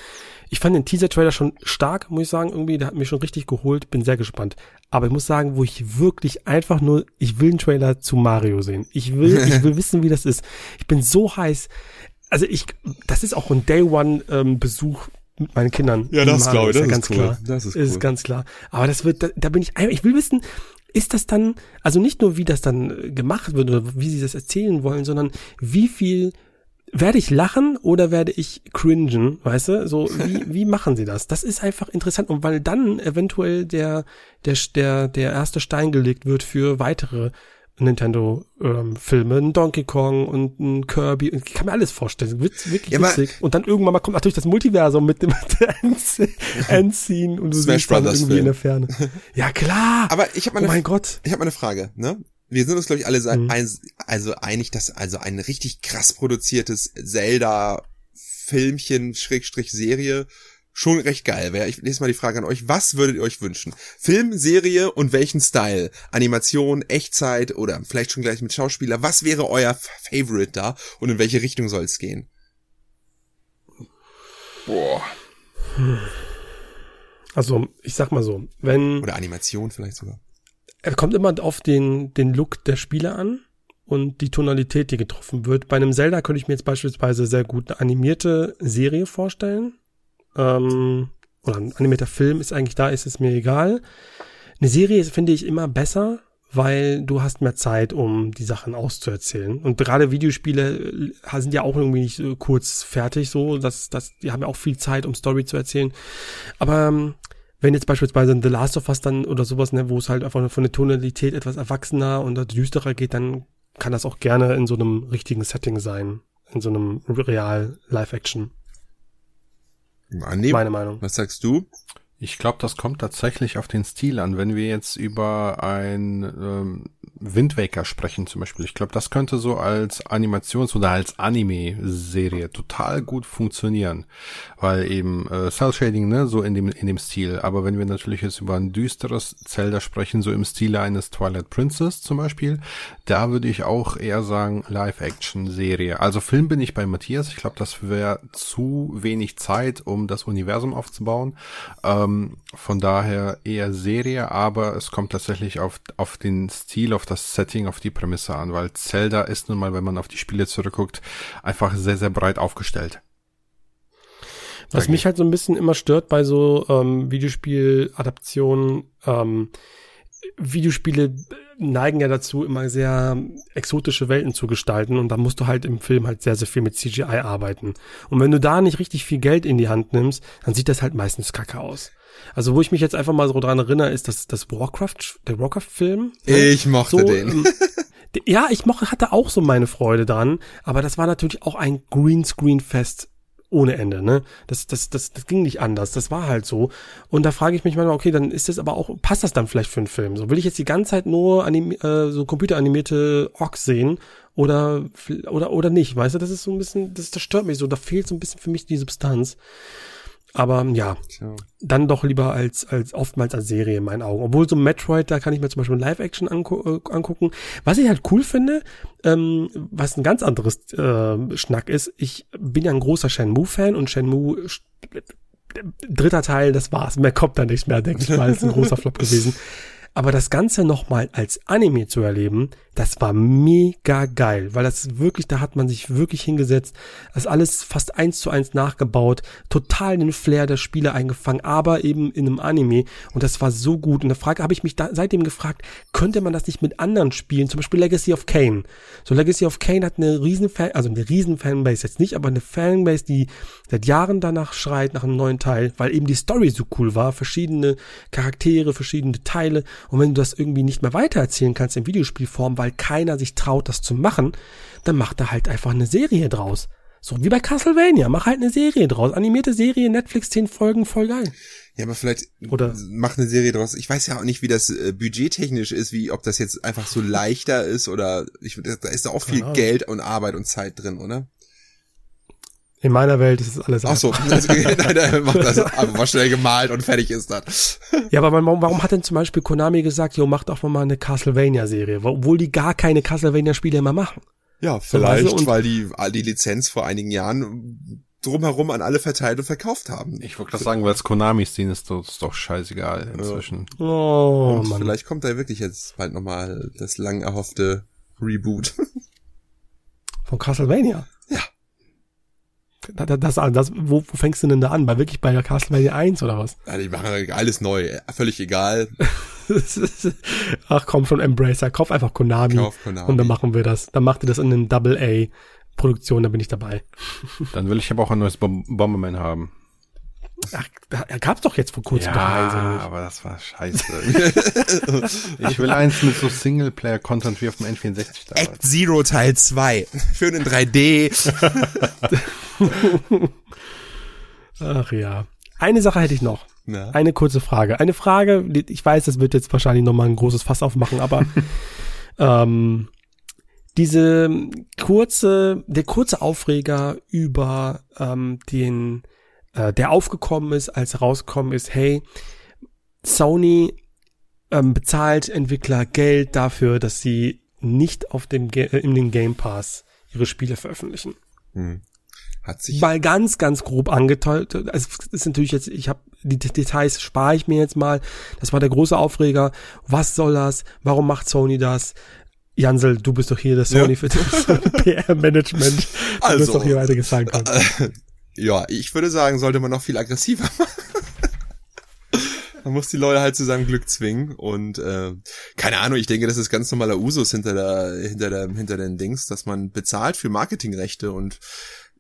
ich fand den Teaser Trailer schon stark, muss ich sagen, irgendwie, der hat mich schon richtig geholt, bin sehr gespannt. Aber ich muss sagen, wo ich wirklich einfach nur, ich will einen Trailer zu Mario sehen. Ich will, ich will wissen, wie das ist. Ich bin so heiß. Also ich, das ist auch ein Day One ähm, Besuch mit meinen Kindern. Ja, das glaube ich, das ist, ganz cool. klar. Das ist, cool. ist ganz klar. Aber das wird, da, da bin ich, ich will wissen, ist das dann, also nicht nur wie das dann äh, gemacht wird oder wie sie das erzählen wollen, sondern wie viel werde ich lachen oder werde ich cringen, weißt du? So, wie, wie machen sie das? Das ist einfach interessant und weil dann eventuell der, der, der, der erste Stein gelegt wird für weitere Nintendo-Filme, ähm, ein Donkey Kong und ein Kirby. Ich kann mir alles vorstellen. Witz, wirklich ja, witzig. Und dann irgendwann mal kommt natürlich das Multiversum mit dem Endscene und du Smash siehst Brothers irgendwie Film. in der Ferne. Ja, klar. Aber ich habe mal, oh mein Gott. Ich habe mal eine Frage, ne? Wir sind uns, glaube ich, alle mhm. ein, also einig, dass also ein richtig krass produziertes Zelda-Filmchen, Schrägstrich Serie schon recht geil wäre. Ich lese mal die Frage an euch. Was würdet ihr euch wünschen? Film, Serie und welchen Style? Animation, Echtzeit oder vielleicht schon gleich mit Schauspieler. Was wäre euer Favorite da und in welche Richtung soll es gehen? Boah. Also, ich sag mal so, wenn. Oder Animation vielleicht sogar. Er kommt immer auf den, den Look der Spieler an und die Tonalität, die getroffen wird. Bei einem Zelda könnte ich mir jetzt beispielsweise sehr gut eine animierte Serie vorstellen ähm, oder ein animierter Film ist eigentlich da, ist es mir egal. Eine Serie finde ich immer besser, weil du hast mehr Zeit, um die Sachen auszuerzählen. Und gerade Videospiele äh, sind ja auch irgendwie nicht so kurz fertig, so, dass, dass, die haben ja auch viel Zeit, um Story zu erzählen. Aber ähm, wenn jetzt beispielsweise The Last of Us dann oder sowas, ne, wo es halt einfach von der Tonalität etwas erwachsener und düsterer geht, dann kann das auch gerne in so einem richtigen Setting sein. In so einem real Live-Action. Annehmen. Meine Meinung. Was sagst du? Ich glaube, das kommt tatsächlich auf den Stil an. Wenn wir jetzt über ein ähm, Wind Waker sprechen zum Beispiel, ich glaube, das könnte so als Animations- oder als Anime-Serie total gut funktionieren, weil eben äh, Cell Shading, ne, so in dem in dem Stil. Aber wenn wir natürlich jetzt über ein düsteres Zelda sprechen, so im Stile eines Twilight Princess zum Beispiel, da würde ich auch eher sagen Live-Action-Serie. Also Film bin ich bei Matthias. Ich glaube, das wäre zu wenig Zeit, um das Universum aufzubauen. Ähm, von daher eher Serie, aber es kommt tatsächlich auf, auf den Stil, auf das Setting, auf die Prämisse an, weil Zelda ist nun mal, wenn man auf die Spiele zurückguckt, einfach sehr, sehr breit aufgestellt. Was mich halt so ein bisschen immer stört bei so ähm, Videospieladaptionen, ähm, Videospiele neigen ja dazu, immer sehr exotische Welten zu gestalten und da musst du halt im Film halt sehr, sehr viel mit CGI arbeiten. Und wenn du da nicht richtig viel Geld in die Hand nimmst, dann sieht das halt meistens kacke aus. Also wo ich mich jetzt einfach mal so dran erinnere, ist das, das Warcraft, der Warcraft-Film. Ich mochte so, den. Ähm, ja, ich mochte, hatte auch so meine Freude dran, aber das war natürlich auch ein Greenscreen-Fest ohne Ende, ne? Das, das, das, das ging nicht anders. Das war halt so. Und da frage ich mich manchmal, okay, dann ist das aber auch, passt das dann vielleicht für einen Film? So will ich jetzt die ganze Zeit nur anim, äh, so computeranimierte Orks sehen oder, oder, oder nicht? Weißt du, das ist so ein bisschen, das, das stört mich so. Da fehlt so ein bisschen für mich die Substanz. Aber ja, Tja. dann doch lieber als, als oftmals als Serie in meinen Augen. Obwohl so Metroid, da kann ich mir zum Beispiel Live-Action angu äh, angucken. Was ich halt cool finde, ähm, was ein ganz anderes äh, Schnack ist, ich bin ja ein großer Shenmue-Fan und Shenmue dritter Teil, das war's. Mehr kommt da nicht mehr, denke ich mal. ist ein großer Flop gewesen. Aber das Ganze nochmal als Anime zu erleben, das war mega geil, weil das wirklich, da hat man sich wirklich hingesetzt, das alles fast eins zu eins nachgebaut, total den Flair der Spiele eingefangen, aber eben in einem Anime. Und das war so gut. Und da frage habe ich mich da, seitdem gefragt, könnte man das nicht mit anderen Spielen, zum Beispiel Legacy of Kane. So Legacy of Kane hat eine riesen Fan, also eine riesen Fanbase jetzt nicht, aber eine Fanbase, die seit Jahren danach schreit nach einem neuen Teil, weil eben die Story so cool war, verschiedene Charaktere, verschiedene Teile und wenn du das irgendwie nicht mehr weitererzählen kannst in Videospielform, weil keiner sich traut, das zu machen, dann macht er halt einfach eine Serie draus. So wie bei Castlevania, mach halt eine Serie draus. Animierte Serie, Netflix, zehn Folgen, voll geil. Ja, aber vielleicht Oder mach eine Serie draus. Ich weiß ja auch nicht, wie das äh, budgettechnisch ist, wie ob das jetzt einfach so leichter ist oder ich, da ist da auch viel Geld und Arbeit und Zeit drin, oder? In meiner Welt ist es alles Ach so, das, macht das einfach schnell gemalt und fertig ist das. Ja, aber warum, warum hat denn zum Beispiel Konami gesagt, jo, macht doch mal eine Castlevania-Serie, obwohl die gar keine Castlevania-Spiele mehr machen? Ja, vielleicht, so, weil die die Lizenz vor einigen Jahren drumherum an alle verteilt und verkauft haben. Ich wollte gerade sagen, weil es Konami Szene ist, das ist doch scheißegal inzwischen. Ja. Oh, und Mann. vielleicht kommt da wirklich jetzt bald nochmal das lang erhoffte Reboot. Von Castlevania? Das, das, das, wo, wo fängst du denn da an? Bei wirklich bei der Castlevania 1 oder was? Ja, die machen alles neu, völlig egal. Ach komm schon, Embracer, kauf einfach Konami, kauf Konami. Und dann machen wir das. Dann macht ihr das in einem Double A Produktion, da bin ich dabei. Dann will ich aber auch ein neues Bom Bomberman haben. Ach, er gab's doch jetzt vor kurzem. Ja, aber das war scheiße. ich will eins mit so Singleplayer-Content wie auf dem N64 damals. Act Zero Teil 2. Für den 3D. Ach ja. Eine Sache hätte ich noch. Ja. Eine kurze Frage. Eine Frage, ich weiß, das wird jetzt wahrscheinlich nochmal ein großes Fass aufmachen, aber ähm, diese kurze, der kurze Aufreger über ähm, den äh, der aufgekommen ist, als rausgekommen ist, hey, Sony ähm, bezahlt Entwickler Geld dafür, dass sie nicht auf dem Ge äh, in den Game Pass ihre Spiele veröffentlichen. Hm. Hat sich mal ganz ganz grob angeteilt. Also es ist natürlich jetzt, ich habe die Details spare ich mir jetzt mal. Das war der große Aufreger. Was soll das? Warum macht Sony das? Jansel, du bist doch hier der Sony ja. für das PR-Management. Du also, bist doch hier weiter gesagt. Äh, ja, ich würde sagen, sollte man noch viel aggressiver machen. man muss die Leute halt zu seinem Glück zwingen und äh, keine Ahnung, ich denke, das ist ganz normaler Usus hinter der hinter der hinter den Dings, dass man bezahlt für Marketingrechte und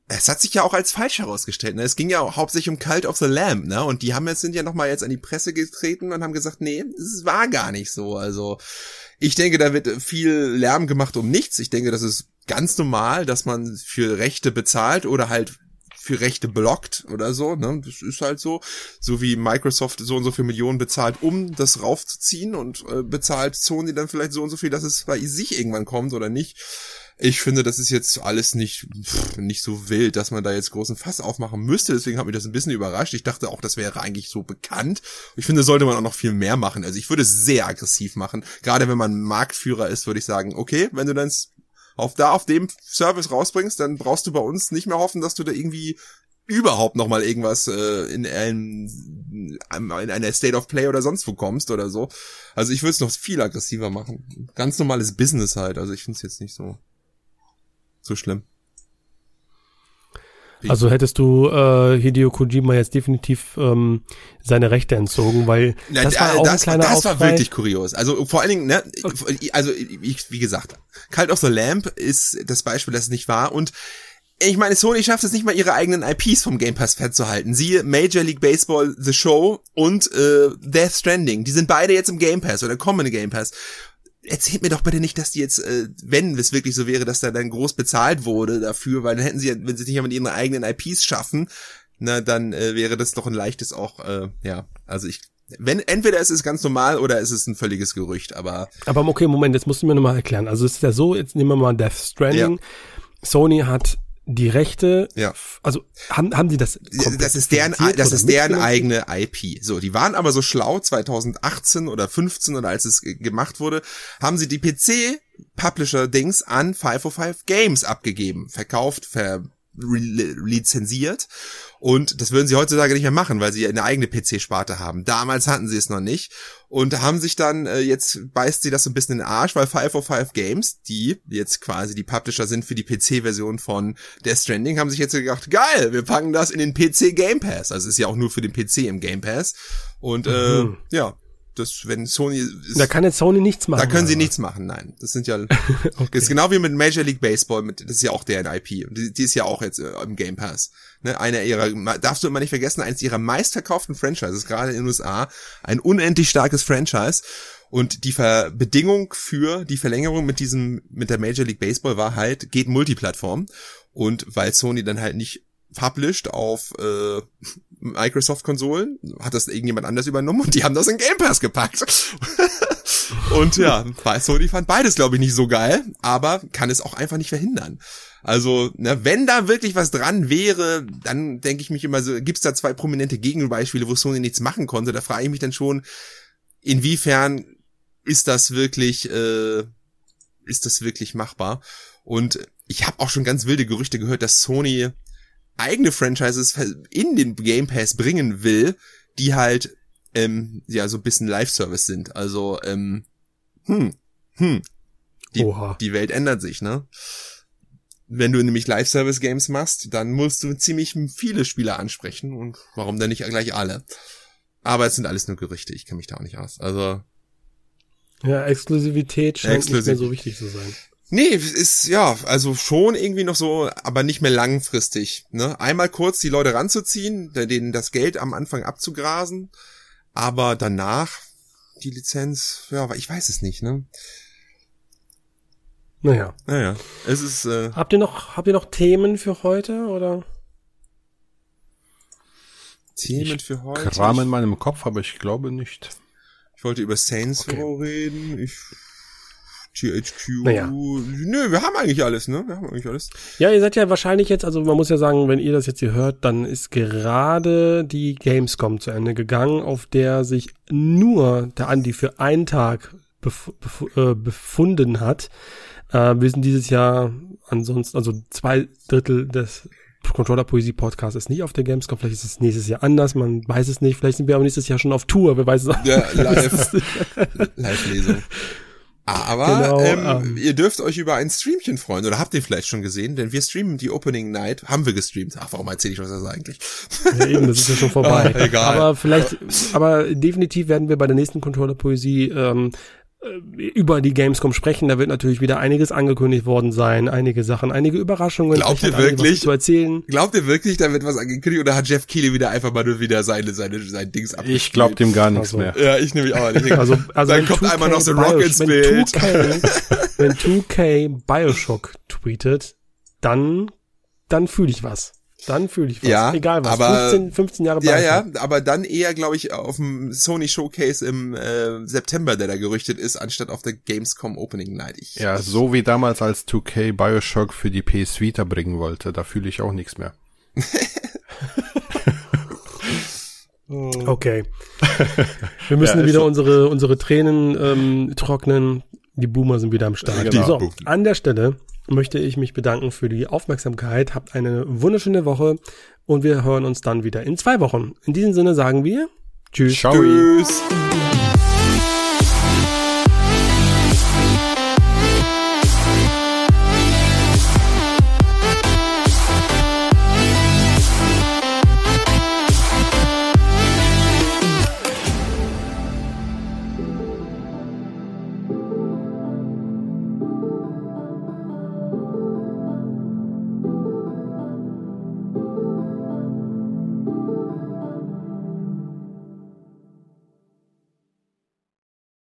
es hat sich ja auch als falsch herausgestellt. Ne? Es ging ja hauptsächlich um Cult of the Lamb, ne? Und die haben jetzt sind ja noch mal jetzt an die Presse getreten und haben gesagt, nee, es war gar nicht so. Also ich denke, da wird viel Lärm gemacht um nichts. Ich denke, das ist ganz normal, dass man für Rechte bezahlt oder halt für Rechte blockt oder so, ne? Das ist halt so. So wie Microsoft so und so viel Millionen bezahlt, um das raufzuziehen und äh, bezahlt Sony dann vielleicht so und so viel, dass es bei sich irgendwann kommt oder nicht. Ich finde, das ist jetzt alles nicht, nicht so wild, dass man da jetzt großen Fass aufmachen müsste. Deswegen hat mich das ein bisschen überrascht. Ich dachte auch, das wäre eigentlich so bekannt. Ich finde, sollte man auch noch viel mehr machen. Also ich würde es sehr aggressiv machen. Gerade wenn man Marktführer ist, würde ich sagen, okay, wenn du dann auf da auf dem Service rausbringst, dann brauchst du bei uns nicht mehr hoffen, dass du da irgendwie überhaupt noch mal irgendwas äh, in, einem, in einer State of Play oder sonst wo kommst oder so. Also ich würde es noch viel aggressiver machen. Ganz normales Business halt. Also ich finde es jetzt nicht so so schlimm. Also hättest du äh, Hideo Kojima jetzt definitiv ähm, seine Rechte entzogen, weil das ja, war auch das, ein kleiner Das war wirklich kurios. Also vor allen Dingen, ne, also ich, wie gesagt, Cult of the Lamp ist das Beispiel, das es nicht war und ich meine, Sony schafft es nicht mal, ihre eigenen IPs vom Game Pass fernzuhalten. Siehe Major League Baseball, The Show und äh, Death Stranding. Die sind beide jetzt im Game Pass oder kommen in den Game Pass erzählt mir doch bitte nicht, dass die jetzt, äh, wenn es wirklich so wäre, dass da dann groß bezahlt wurde dafür, weil dann hätten sie ja, wenn sie nicht einmal ihre eigenen IPs schaffen, na, dann äh, wäre das doch ein leichtes auch, äh, ja, also ich, wenn, entweder ist es ganz normal oder ist es ein völliges Gerücht, aber. Aber okay, Moment, jetzt musst du mir nochmal erklären. Also es ist ja so, jetzt nehmen wir mal Death Stranding. Ja. Sony hat die Rechte, ja. also haben, haben die das Das ist deren, das ist deren eigene IP. So, die waren aber so schlau 2018 oder 15 oder als es gemacht wurde, haben sie die PC Publisher Dings an 505 Games abgegeben, verkauft, ver lizenziert. Und das würden sie heutzutage nicht mehr machen, weil sie eine eigene PC-Sparte haben. Damals hatten sie es noch nicht. Und haben sich dann, äh, jetzt beißt sie das so ein bisschen in den Arsch, weil 505 Games, die jetzt quasi die Publisher sind für die PC-Version von Death Stranding, haben sich jetzt gedacht, geil, wir packen das in den PC Game Pass. Also ist ja auch nur für den PC im Game Pass. Und äh, mhm. ja, das, wenn Sony. Ist, da kann jetzt Sony nichts machen. Da können sie nichts machen, nein. Das sind ja. okay. Das ist genau wie mit Major League Baseball, mit, das ist ja auch deren IP. Und die, die ist ja auch jetzt äh, im Game Pass. Ne, einer ihrer, darfst du immer nicht vergessen, eines ihrer meistverkauften Franchises, gerade in den USA, ein unendlich starkes Franchise. Und die Ver Bedingung für die Verlängerung mit diesem, mit der Major League Baseball war halt, geht Multiplattform. Und weil Sony dann halt nicht published auf äh, Microsoft-Konsolen, hat das irgendjemand anders übernommen und die haben das in Game Pass gepackt. und ja, Sony fand beides, glaube ich, nicht so geil, aber kann es auch einfach nicht verhindern. Also, ne, wenn da wirklich was dran wäre, dann denke ich mich immer so, gibt's da zwei prominente Gegenbeispiele, wo Sony nichts machen konnte. Da frage ich mich dann schon, inwiefern ist das wirklich, äh, ist das wirklich machbar? Und ich habe auch schon ganz wilde Gerüchte gehört, dass Sony eigene Franchises in den Game Pass bringen will, die halt ähm, ja so ein bisschen Live-Service sind. Also ähm, hm, hm, die, Oha. die Welt ändert sich, ne? Wenn du nämlich Live-Service-Games machst, dann musst du ziemlich viele Spieler ansprechen und warum dann nicht gleich alle? Aber es sind alles nur Gerüchte, ich kenne mich da auch nicht aus. Also ja, Exklusivität scheint Exklusiv nicht mehr so wichtig zu sein. Nee, ist ja, also schon irgendwie noch so, aber nicht mehr langfristig. Ne? Einmal kurz die Leute ranzuziehen, denen das Geld am Anfang abzugrasen, aber danach die Lizenz, ja, ich weiß es nicht, ne? Naja. Naja. Es ist. Äh habt ihr noch, habt ihr noch Themen für heute oder? Themen ich für heute? Kram in meinem Kopf, aber ich glaube nicht. Ich wollte über Saints okay. reden. Ich THQ. Naja. Nö, wir haben eigentlich alles, ne? Wir haben eigentlich alles. Ja, ihr seid ja wahrscheinlich jetzt, also man muss ja sagen, wenn ihr das jetzt hier hört, dann ist gerade die Gamescom zu Ende gegangen, auf der sich nur der Andi für einen Tag bef bef äh, befunden hat. Äh, wir sind dieses Jahr ansonsten, also zwei Drittel des Controller Poesie Podcast ist nicht auf der Gamescom, vielleicht ist es nächstes Jahr anders, man weiß es nicht, vielleicht sind wir aber nächstes Jahr schon auf Tour, wer weiß es auch. Ja, live. Live-Lesung. Aber genau, ähm, ähm, ihr dürft euch über ein Streamchen freuen. Oder habt ihr vielleicht schon gesehen? Denn wir streamen die Opening Night. Haben wir gestreamt. Ach, warum erzähle ich was das eigentlich? Ja, eben, das ist ja schon vorbei. ah, egal. Aber vielleicht, aber definitiv werden wir bei der nächsten Controller-Poesie ähm, äh, über die Gamescom sprechen. Da wird natürlich wieder einiges angekündigt worden sein, einige Sachen, einige Überraschungen. Glaubt ihr wirklich? Zu erzählen. Glaubt ihr wirklich, da wird was angekündigt oder hat Jeff Keighley wieder einfach mal nur wieder seine seine sein Dings abgespielt? Ich glaube dem gar nichts also, mehr. Ja, ich nehme auch nicht. Also, also dann kommt einmal noch so Rock ins Bild. 2K, wenn 2K Bioshock tweetet, dann dann fühle ich was. Dann fühle ich was. Ja, Egal was. Aber, 15, 15 Jahre Ja, ja, aber dann eher, glaube ich, auf dem Sony Showcase im äh, September, der da gerüchtet ist, anstatt auf der Gamescom Opening Night. Ich, ja, so wie damals als 2K Bioshock für die PS Vita bringen wollte. Da fühle ich auch nichts mehr. okay. Wir müssen ja, wieder so. unsere, unsere Tränen ähm, trocknen. Die Boomer sind wieder am Start. Genau. So, an der Stelle möchte ich mich bedanken für die Aufmerksamkeit. Habt eine wunderschöne Woche und wir hören uns dann wieder in zwei Wochen. In diesem Sinne sagen wir Tschüss. Ciao. Tschüss.